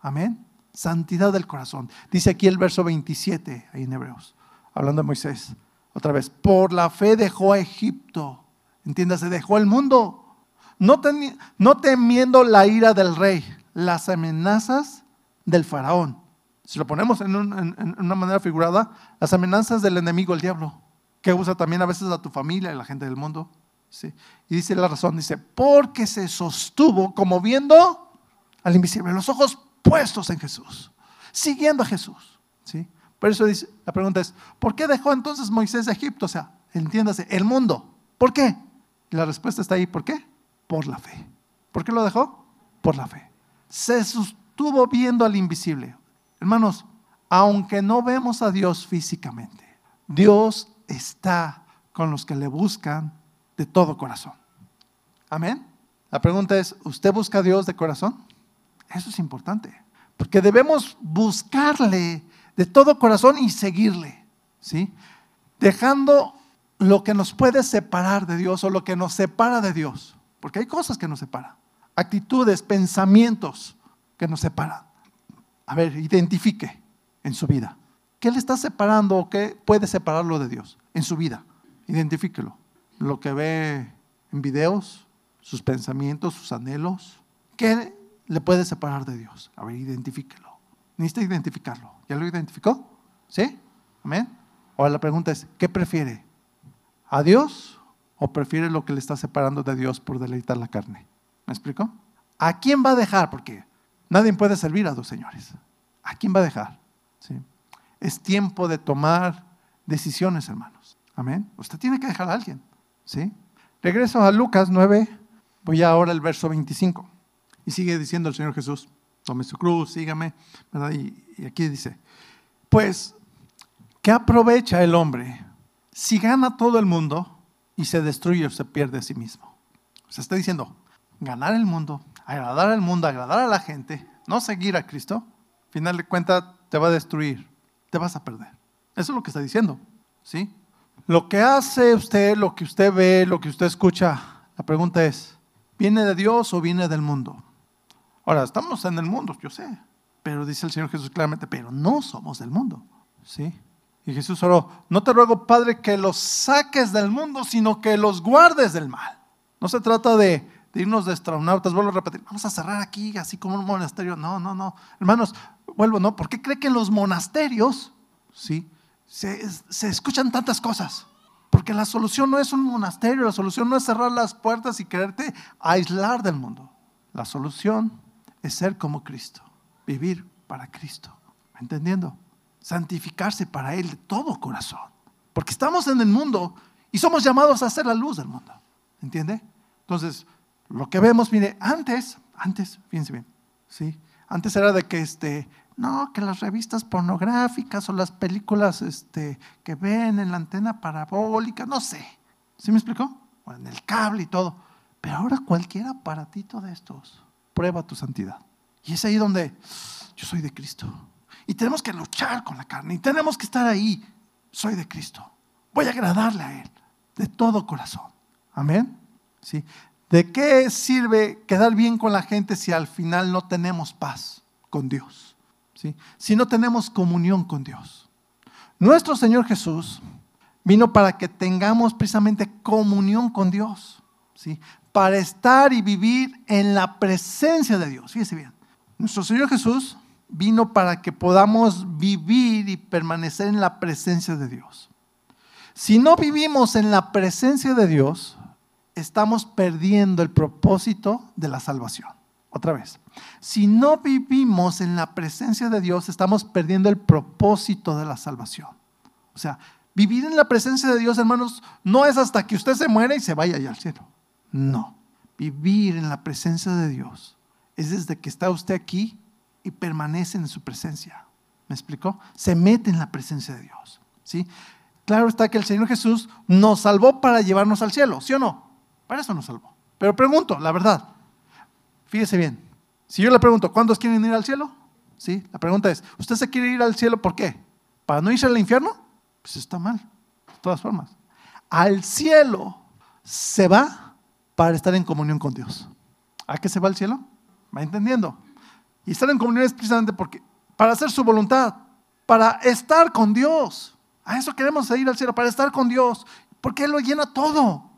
Amén. Santidad del corazón. Dice aquí el verso 27, ahí en Hebreos, hablando de Moisés. Otra vez, por la fe dejó a Egipto. Entiéndase, dejó el mundo. No, no temiendo la ira del rey, las amenazas del faraón. Si lo ponemos en, en, una manera figurada, las amenazas del enemigo, el diablo, que usa también a veces a tu familia y a la gente del mundo. ¿sí? Y dice la razón, dice, porque se sostuvo como viendo al invisible, los ojos puestos en Jesús, siguiendo a Jesús. ¿sí? Por eso dice, la pregunta es, ¿por qué dejó entonces Moisés Egipto? O sea, entiéndase, el mundo. ¿Por qué? la respuesta está ahí, ¿por qué? Por la fe. ¿Por qué lo dejó? Por la fe. Se sostuvo viendo al invisible. Hermanos, aunque no vemos a Dios físicamente, Dios está con los que le buscan de todo corazón. Amén. La pregunta es, ¿usted busca a Dios de corazón? Eso es importante, porque debemos buscarle de todo corazón y seguirle, ¿sí? Dejando lo que nos puede separar de Dios o lo que nos separa de Dios, porque hay cosas que nos separan, actitudes, pensamientos que nos separan. A ver, identifique en su vida. ¿Qué le está separando o qué puede separarlo de Dios en su vida? Identifíquelo. Lo que ve en videos, sus pensamientos, sus anhelos. ¿Qué le puede separar de Dios? A ver, identifíquelo. Necesita identificarlo. ¿Ya lo identificó? ¿Sí? ¿Amén? Ahora la pregunta es, ¿qué prefiere? ¿A Dios o prefiere lo que le está separando de Dios por deleitar la carne? ¿Me explico? ¿A quién va a dejar? Porque nadie puede servir a dos señores. ¿A quién va a dejar? ¿Sí? Es tiempo de tomar decisiones, hermanos. Amén. Usted tiene que dejar a alguien. ¿Sí? Regreso a Lucas 9, voy ahora al verso 25. Y sigue diciendo el Señor Jesús, tome su cruz, sígame. Y, aquí dice, pues, ¿qué aprovecha el hombre si gana todo el mundo y se destruye o se pierde a sí mismo? Se está diciendo, ganar el mundo, agradar al mundo, agradar a la gente, no seguir a Cristo, al final de cuentas te va a destruir, te vas a perder. Eso es lo que está diciendo, ¿sí? Lo que hace usted, lo que usted ve, lo que usted escucha, la pregunta es, ¿viene de Dios o viene del mundo? Ahora, estamos en el mundo, yo sé, pero dice el Señor Jesús claramente, pero no somos del mundo. ¿Sí? Y Jesús oró, no te ruego, Padre, que los saques del mundo, sino que los guardes del mal. No se trata de, irnos de astronautas, vuelvo a repetir, vamos a cerrar aquí, así como un monasterio. No, no, no. Hermanos, vuelvo, ¿no? ¿Por qué cree que los monasterios, sí, se, escuchan tantas cosas? Porque la solución no es un monasterio, la solución no es cerrar las puertas y quererte aislar del mundo. La solución es ser como Cristo. vivir para Cristo. ¿Me entendiendo? Santificarse para Él de todo corazón. Porque estamos en el mundo y somos llamados a ser la luz del mundo. ¿Entiende? Entonces, lo que vemos, mire, antes, antes, fíjense bien, ¿sí? Antes era de que, este, no, que las revistas pornográficas o las películas este, que ven en la antena parabólica, no sé. ¿Sí me explicó? En el cable y todo. Pero ahora cualquier aparatito de estos prueba tu santidad. Y es ahí donde yo soy de Cristo. Y tenemos que luchar con la carne. Y tenemos que estar ahí. Soy de Cristo. Voy a agradarle a Él de todo corazón. Amén. ¿Sí? ¿De qué sirve quedar bien con la gente si al final no tenemos paz con Dios? ¿Sí? Si no tenemos comunión con Dios. Nuestro Señor Jesús vino para que tengamos precisamente comunión con Dios. ¿sí? Para estar y vivir en la presencia de Dios. Fíjese bien. Nuestro Señor Jesús vino para que podamos vivir y permanecer en la presencia de Dios. Si no vivimos en la presencia de Dios, estamos perdiendo el propósito de la salvación. Otra vez, si no vivimos en la presencia de Dios, estamos perdiendo el propósito de la salvación. O sea, vivir en la presencia de Dios, hermanos, no es hasta que usted se muera y se vaya allá al cielo. No, vivir en la presencia de Dios es desde que está usted aquí y permanece en su presencia. ¿Me explicó? Se mete en la presencia de Dios. ¿sí? Claro está que el Señor Jesús nos salvó para llevarnos al cielo, ¿sí o no? Para eso nos salvó. Pero pregunto, la verdad, fíjese bien, si yo le pregunto, ¿cuántos quieren ir al cielo? ¿Sí? La pregunta es, ¿usted se quiere ir al cielo por qué? ¿Para no irse al infierno? Pues está mal, de todas formas. Al cielo se va para estar en comunión con Dios. ¿A qué se va al cielo? ¿Va entendiendo? Y estar en comunión es precisamente porque, para hacer su voluntad, para estar con Dios. A eso queremos ir al cielo, para estar con Dios, porque Él lo llena todo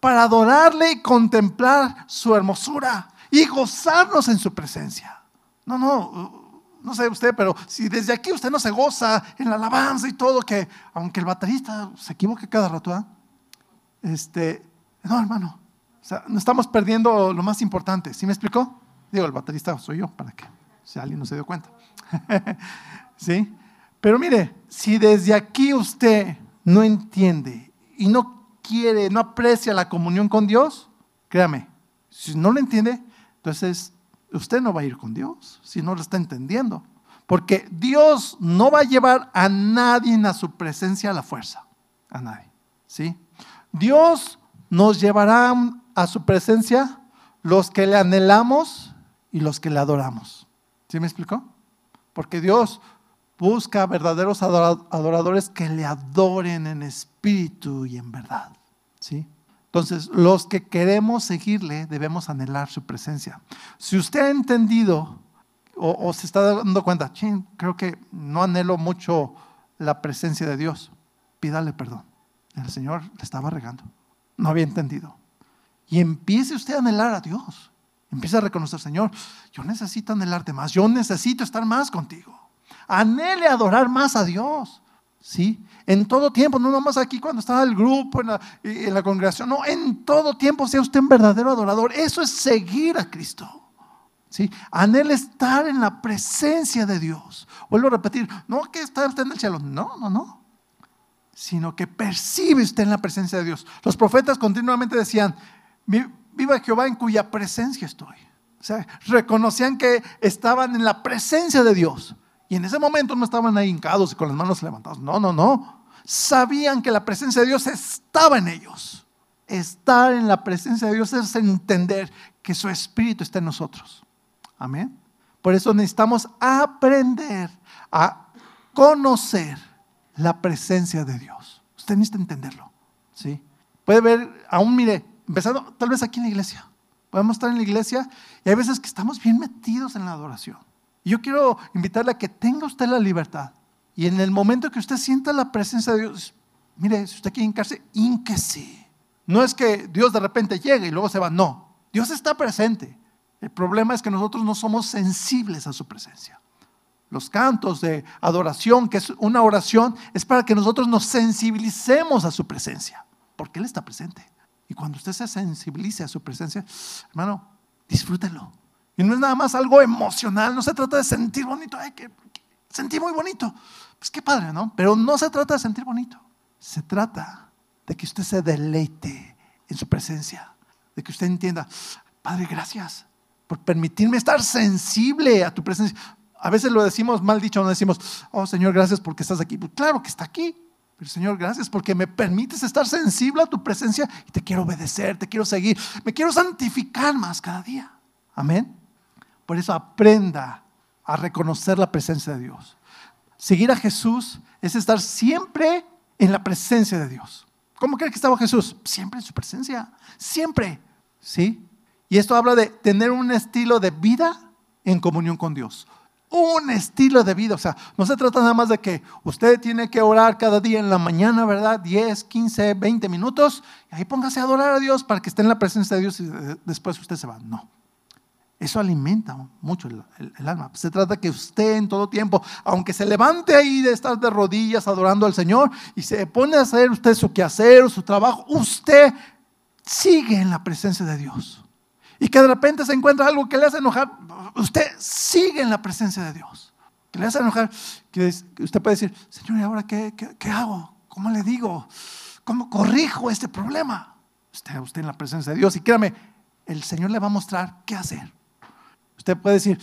para adorarle y contemplar su hermosura y gozarnos en su presencia. No, no, no sé usted, pero si desde aquí usted no se goza en la alabanza y todo, que aunque el baterista se equivoque cada rato, ¿eh? este, no, hermano, o sea, no estamos perdiendo lo más importante. ¿Sí me explicó? Digo, el baterista soy yo, para que si alguien no se dio cuenta. ¿Sí? Pero mire, si desde aquí usted no entiende y no quiere, no aprecia la comunión con Dios, créame, si no lo entiende, entonces usted no va a ir con Dios, si no lo está entendiendo. Porque Dios no va a llevar a nadie a su presencia a la fuerza, a nadie. ¿sí? Dios nos llevará a su presencia los que le anhelamos y los que le adoramos. ¿Sí me explicó? Porque Dios busca verdaderos adoradores que le adoren en espíritu y en verdad. ¿Sí? Entonces, los que queremos seguirle debemos anhelar su presencia. Si usted ha entendido o, se está dando cuenta, creo que no anhelo mucho la presencia de Dios, pídale perdón. El Señor le estaba regando. No había entendido. Y empiece usted a anhelar a Dios. Empieza a reconocer, Señor, yo necesito anhelarte más, yo necesito estar más contigo. Anhele adorar más a Dios. ¿Sí? En todo tiempo, no nomás aquí cuando estaba el grupo, en la, en la congregación, no, en todo tiempo sea usted un verdadero adorador. Eso es seguir a Cristo. ¿Sí? Anhele estar en la presencia de Dios. Vuelvo a repetir, no que está usted en el cielo, no, no, no. Sino que percibe usted en la presencia de Dios. Los profetas continuamente decían, viva Jehová en cuya presencia estoy. O sea, reconocían que estaban en la presencia de Dios. Y en ese momento no estaban ahí hincados y con las manos levantadas. No, no, no. Sabían que la presencia de Dios estaba en ellos. Estar en la presencia de Dios es entender que su espíritu está en nosotros. Amén. Por eso necesitamos aprender a conocer la presencia de Dios. Usted necesita entenderlo. ¿sí? Puede ver, aún mire, empezando tal vez aquí en la iglesia. Podemos estar en la iglesia y hay veces que estamos bien metidos en la adoración. Yo quiero invitarle a que tenga usted la libertad. Y en el momento que usted sienta la presencia de Dios, mire, si usted quiere hincarse, hínquese. No es que Dios de repente llegue y luego se va, no. Dios está presente. El problema es que nosotros no somos sensibles a su presencia. Los cantos de adoración, que es una oración, es para que nosotros nos sensibilicemos a su presencia, porque Él está presente. Y cuando usted se sensibilice a su presencia, hermano, disfrútelo Y no es nada más algo emocional, no se trata de sentir bonito, ay, que, sentí muy bonito. Pues qué padre, ¿no? Pero no se trata de sentir bonito. Se trata de que usted se deleite en su presencia, de que usted entienda, Padre, gracias por permitirme estar sensible a tu presencia. A veces lo decimos mal dicho, no decimos, oh Señor, gracias porque estás aquí. Pues claro que está aquí. Pero Señor, gracias porque me permites estar sensible a tu presencia y te quiero obedecer, te quiero seguir, me quiero santificar más cada día. Amén. Por eso aprenda a reconocer la presencia de Dios. Seguir a Jesús es estar siempre en la presencia de Dios. ¿Cómo cree que estaba Jesús? Siempre en su presencia, siempre. ¿Sí? Y esto habla de tener un estilo de vida en comunión con Dios. Un estilo de vida. O sea, no se trata nada más de que usted tiene que orar cada día en la mañana, ¿verdad? 10, 15, 20 minutos. Y ahí póngase a adorar a Dios para que esté en la presencia de Dios y después usted se va. No. Eso alimenta mucho el, alma. Se trata que usted en todo tiempo, aunque se levante ahí de estar de rodillas adorando al Señor y se pone a hacer usted su quehacer su trabajo, usted sigue en la presencia de Dios. Y que de repente se encuentra algo que le hace enojar, usted sigue en la presencia de Dios. Que le hace enojar, usted puede decir, Señor, ¿y ahora qué, qué, hago? ¿Cómo le digo? ¿Cómo corrijo este problema? Usted, usted en la presencia de Dios. Y créame, el Señor le va a mostrar qué hacer. Usted puede decir,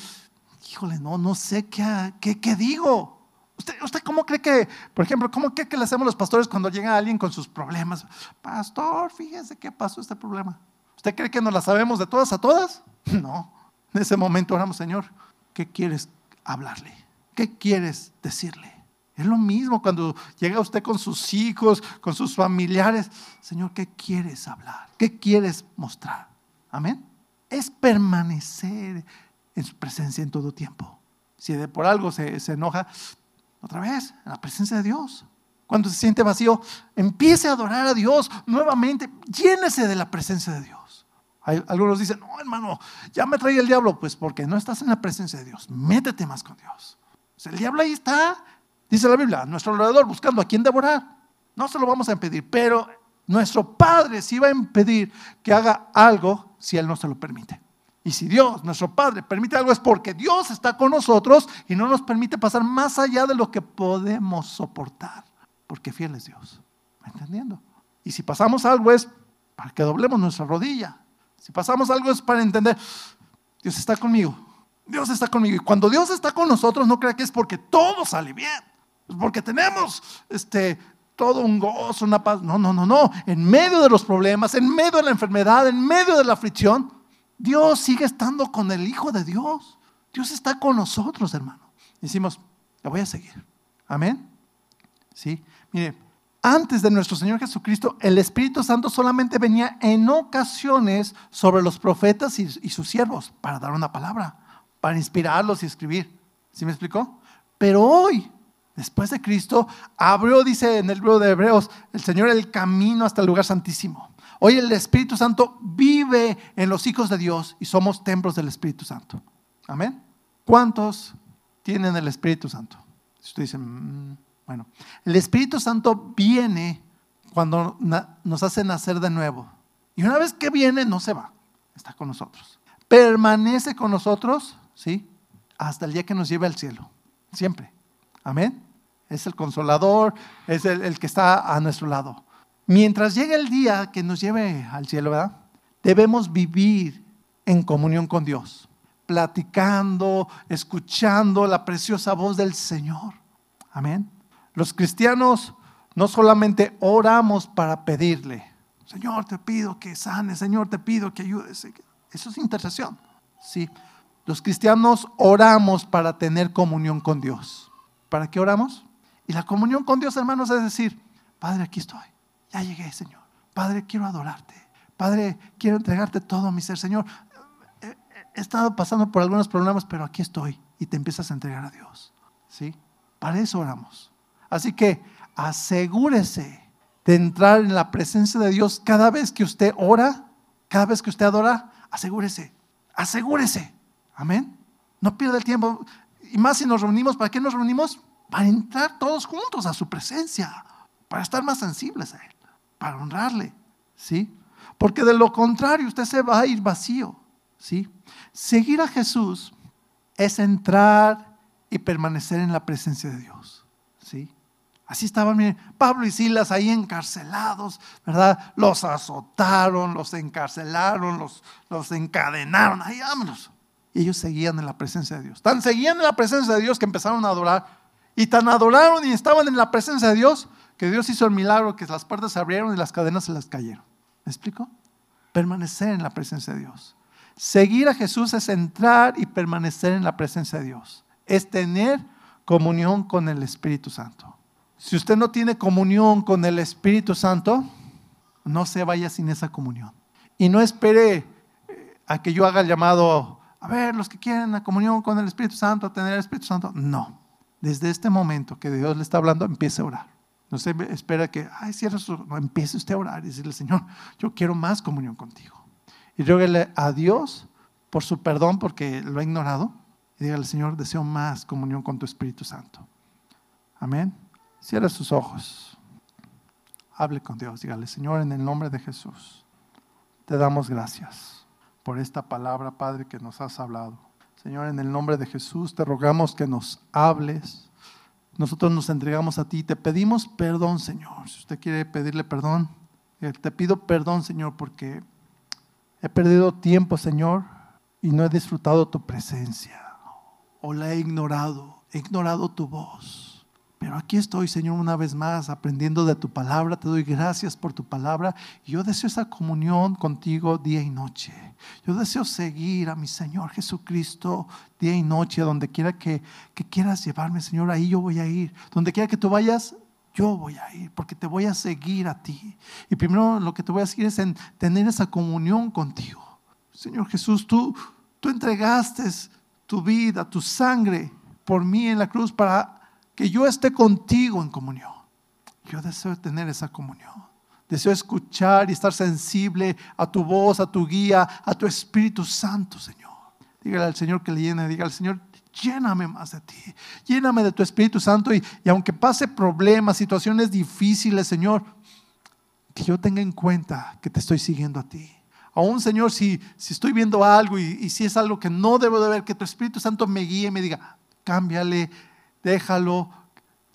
híjole, no, no sé qué, qué, digo. ¿Usted, ¿Usted cómo cree que, por ejemplo, cómo cree que le hacemos los pastores cuando llega alguien con sus problemas? Pastor, fíjese qué pasó este problema. ¿Usted cree que nos la sabemos de todas a todas? No. En ese momento oramos, Señor, ¿qué quieres hablarle? ¿Qué quieres decirle? Es lo mismo cuando llega usted con sus hijos, con sus familiares. Señor, ¿qué quieres hablar? ¿Qué quieres mostrar? Amén. Es permanecer en su presencia en todo tiempo. Si de por algo se, enoja, otra vez, en la presencia de Dios. Cuando se siente vacío, empiece a adorar a Dios nuevamente, llénese de la presencia de Dios. algunos dicen, no hermano, ya me trae el diablo, pues porque no estás en la presencia de Dios, métete más con Dios. el diablo ahí está, dice la Biblia, nuestro alrededor buscando a quién devorar. No se lo vamos a impedir, pero nuestro Padre sí va a impedir que haga algo si Él no se lo permite. Y si Dios, nuestro Padre, permite algo es porque Dios está con nosotros y no nos permite pasar más allá de lo que podemos soportar. Porque fiel es Dios. ¿Me entendiendo? Y si pasamos algo es para que doblemos nuestra rodilla. Si pasamos algo es para entender, Dios está conmigo. Dios está conmigo. Y cuando Dios está con nosotros, no crea que es porque todo sale bien. Es porque tenemos este, todo un gozo, una paz. No, no, no, no. En medio de los problemas, en medio de la enfermedad, en medio de la aflicción, Dios sigue estando con el Hijo de Dios. Dios está con nosotros, hermano. Decimos, le voy a seguir. Amén. Sí. Mire, antes de nuestro Señor Jesucristo, el Espíritu Santo solamente venía en ocasiones sobre los profetas y, y sus siervos para dar una palabra, para inspirarlos y escribir. ¿Sí me explicó? Pero hoy después de Cristo, abrió, dice en el libro de Hebreos, el Señor el camino hasta el lugar santísimo. Hoy el Espíritu Santo vive en los hijos de Dios y somos templos del Espíritu Santo. Amén. ¿Cuántos tienen el Espíritu Santo? Si usted dice, mm, bueno, el Espíritu Santo viene cuando nos hace nacer de nuevo. Y una vez que viene, no se va, está con nosotros. Permanece con nosotros, ¿sí? Hasta el día que nos lleve al cielo. Siempre. Amén. Es el consolador, es el, que está a nuestro lado. Mientras llegue el día que nos lleve al cielo, ¿verdad? Debemos vivir en comunión con Dios, platicando, escuchando la preciosa voz del Señor. Amén. Los cristianos no solamente oramos para pedirle, Señor, te pido que sane, Señor, te pido que ayudes. Eso es intercesión. Sí. Los cristianos oramos para tener comunión con Dios. ¿Para qué oramos? Y la comunión con Dios, hermanos, es decir, Padre, aquí estoy. Ya llegué, Señor. Padre, quiero adorarte. Padre, quiero entregarte todo mi ser. Señor, he estado pasando por algunos problemas, pero aquí estoy. Y te empiezas a entregar a Dios. ¿Sí? Para eso oramos. Así que asegúrese de entrar en la presencia de Dios cada vez que usted ora, cada vez que usted adora, asegúrese. Asegúrese. Amén. No pierda el tiempo. Y más si nos reunimos, ¿para qué nos reunimos? Para entrar todos juntos a su presencia, para estar más sensibles a Él, para honrarle, ¿sí? Porque de lo contrario usted se va a ir vacío, ¿sí? Seguir a Jesús es entrar y permanecer en la presencia de Dios, ¿sí? Así estaban miren, Pablo y Silas ahí encarcelados, ¿verdad? Los azotaron, los encarcelaron, los, los encadenaron, ahí vámonos. Y ellos seguían en la presencia de Dios. Tan seguían en la presencia de Dios que empezaron a adorar. Y tan adoraron y estaban en la presencia de Dios que Dios hizo el milagro que las puertas se abrieron y las cadenas se las cayeron. ¿Me explico? Permanecer en la presencia de Dios. Seguir a Jesús es entrar y permanecer en la presencia de Dios. Es tener comunión con el Espíritu Santo. Si usted no tiene comunión con el Espíritu Santo, no se vaya sin esa comunión. Y no espere eh, a que yo haga el llamado, a ver, los que quieren la comunión con el Espíritu Santo, a tener el Espíritu Santo. No. Desde este momento que Dios le está hablando, empiece a orar. No se espera que, ay, cierra su... No, empiece usted a orar y decirle, Señor, yo quiero más comunión contigo. Y rueguele a Dios por su perdón porque lo ha ignorado. Y dígale, Señor, deseo más comunión con tu Espíritu Santo. Amén. Cierra sus ojos. Hable con Dios. Dígale, Señor, en el nombre de Jesús, te damos gracias por esta palabra, Padre, que nos has hablado. Señor, en el nombre de Jesús, te rogamos que nos hables nosotros nos entregamos a ti. Te pedimos perdón, Señor. Si usted quiere pedirle perdón, eh, te pido perdón, Señor, porque he perdido tiempo, Señor, y no he disfrutado tu presencia. O la he ignorado, he ignorado tu voz. Pero aquí estoy, Señor, una vez más, aprendiendo de tu palabra. Te doy gracias por tu palabra. Yo deseo esa comunión contigo día y noche. Yo deseo seguir a mi Señor Jesucristo día y noche, donde quiera que, que quieras llevarme, Señor, ahí yo voy a ir. Donde quiera que tú vayas, yo voy a ir, porque te voy a seguir a ti. Y primero lo que te voy a seguir es en tener esa comunión contigo. Señor Jesús, tú, tú entregaste tu vida, tu sangre por mí en la cruz para que yo esté contigo en comunión. Yo deseo tener esa comunión. Deseo escuchar y estar sensible a tu voz, a tu guía, a tu Espíritu Santo, Señor. Dígale al Señor que le llene, dígale al Señor, lléname más de ti, lléname de tu Espíritu Santo y, aunque pase problemas, situaciones difíciles, Señor, que yo tenga en cuenta que te estoy siguiendo a ti. Aún, Señor, si, si estoy viendo algo y, y si es algo que no debo de ver, que tu Espíritu Santo me guíe y me diga, cámbiale, déjalo,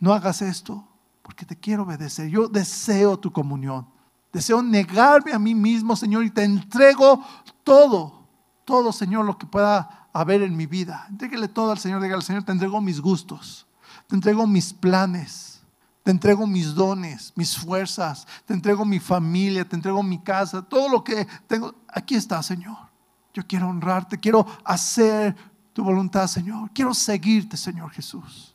no hagas esto, porque te quiero obedecer. Yo deseo tu comunión. Deseo negarme a mí mismo, Señor, y te entrego todo, todo, Señor, lo que pueda haber en mi vida. Entréguele todo al Señor, dígale al Señor, te entrego mis gustos, te entrego mis planes, te entrego mis dones, mis fuerzas, te entrego mi familia, te entrego mi casa, todo lo que tengo. Aquí está, Señor. Yo quiero honrarte, quiero hacer tu voluntad, Señor. Quiero seguirte, Señor Jesús.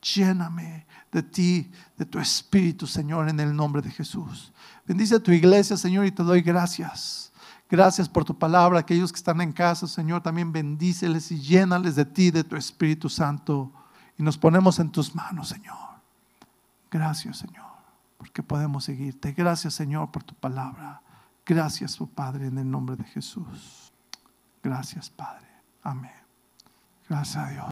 Lléname de ti, de tu espíritu, Señor, en el nombre de Jesús. Bendice a tu iglesia, Señor, y te doy gracias. Gracias por tu palabra. Aquellos que están en casa, Señor, también bendíceles y llénales de ti, de tu Espíritu Santo. Y nos ponemos en tus manos, Señor. Gracias, Señor, porque podemos seguirte. Gracias, Señor, por tu palabra. Gracias, oh Padre, en el nombre de Jesús. Gracias, Padre. Amén. Gracias a Dios.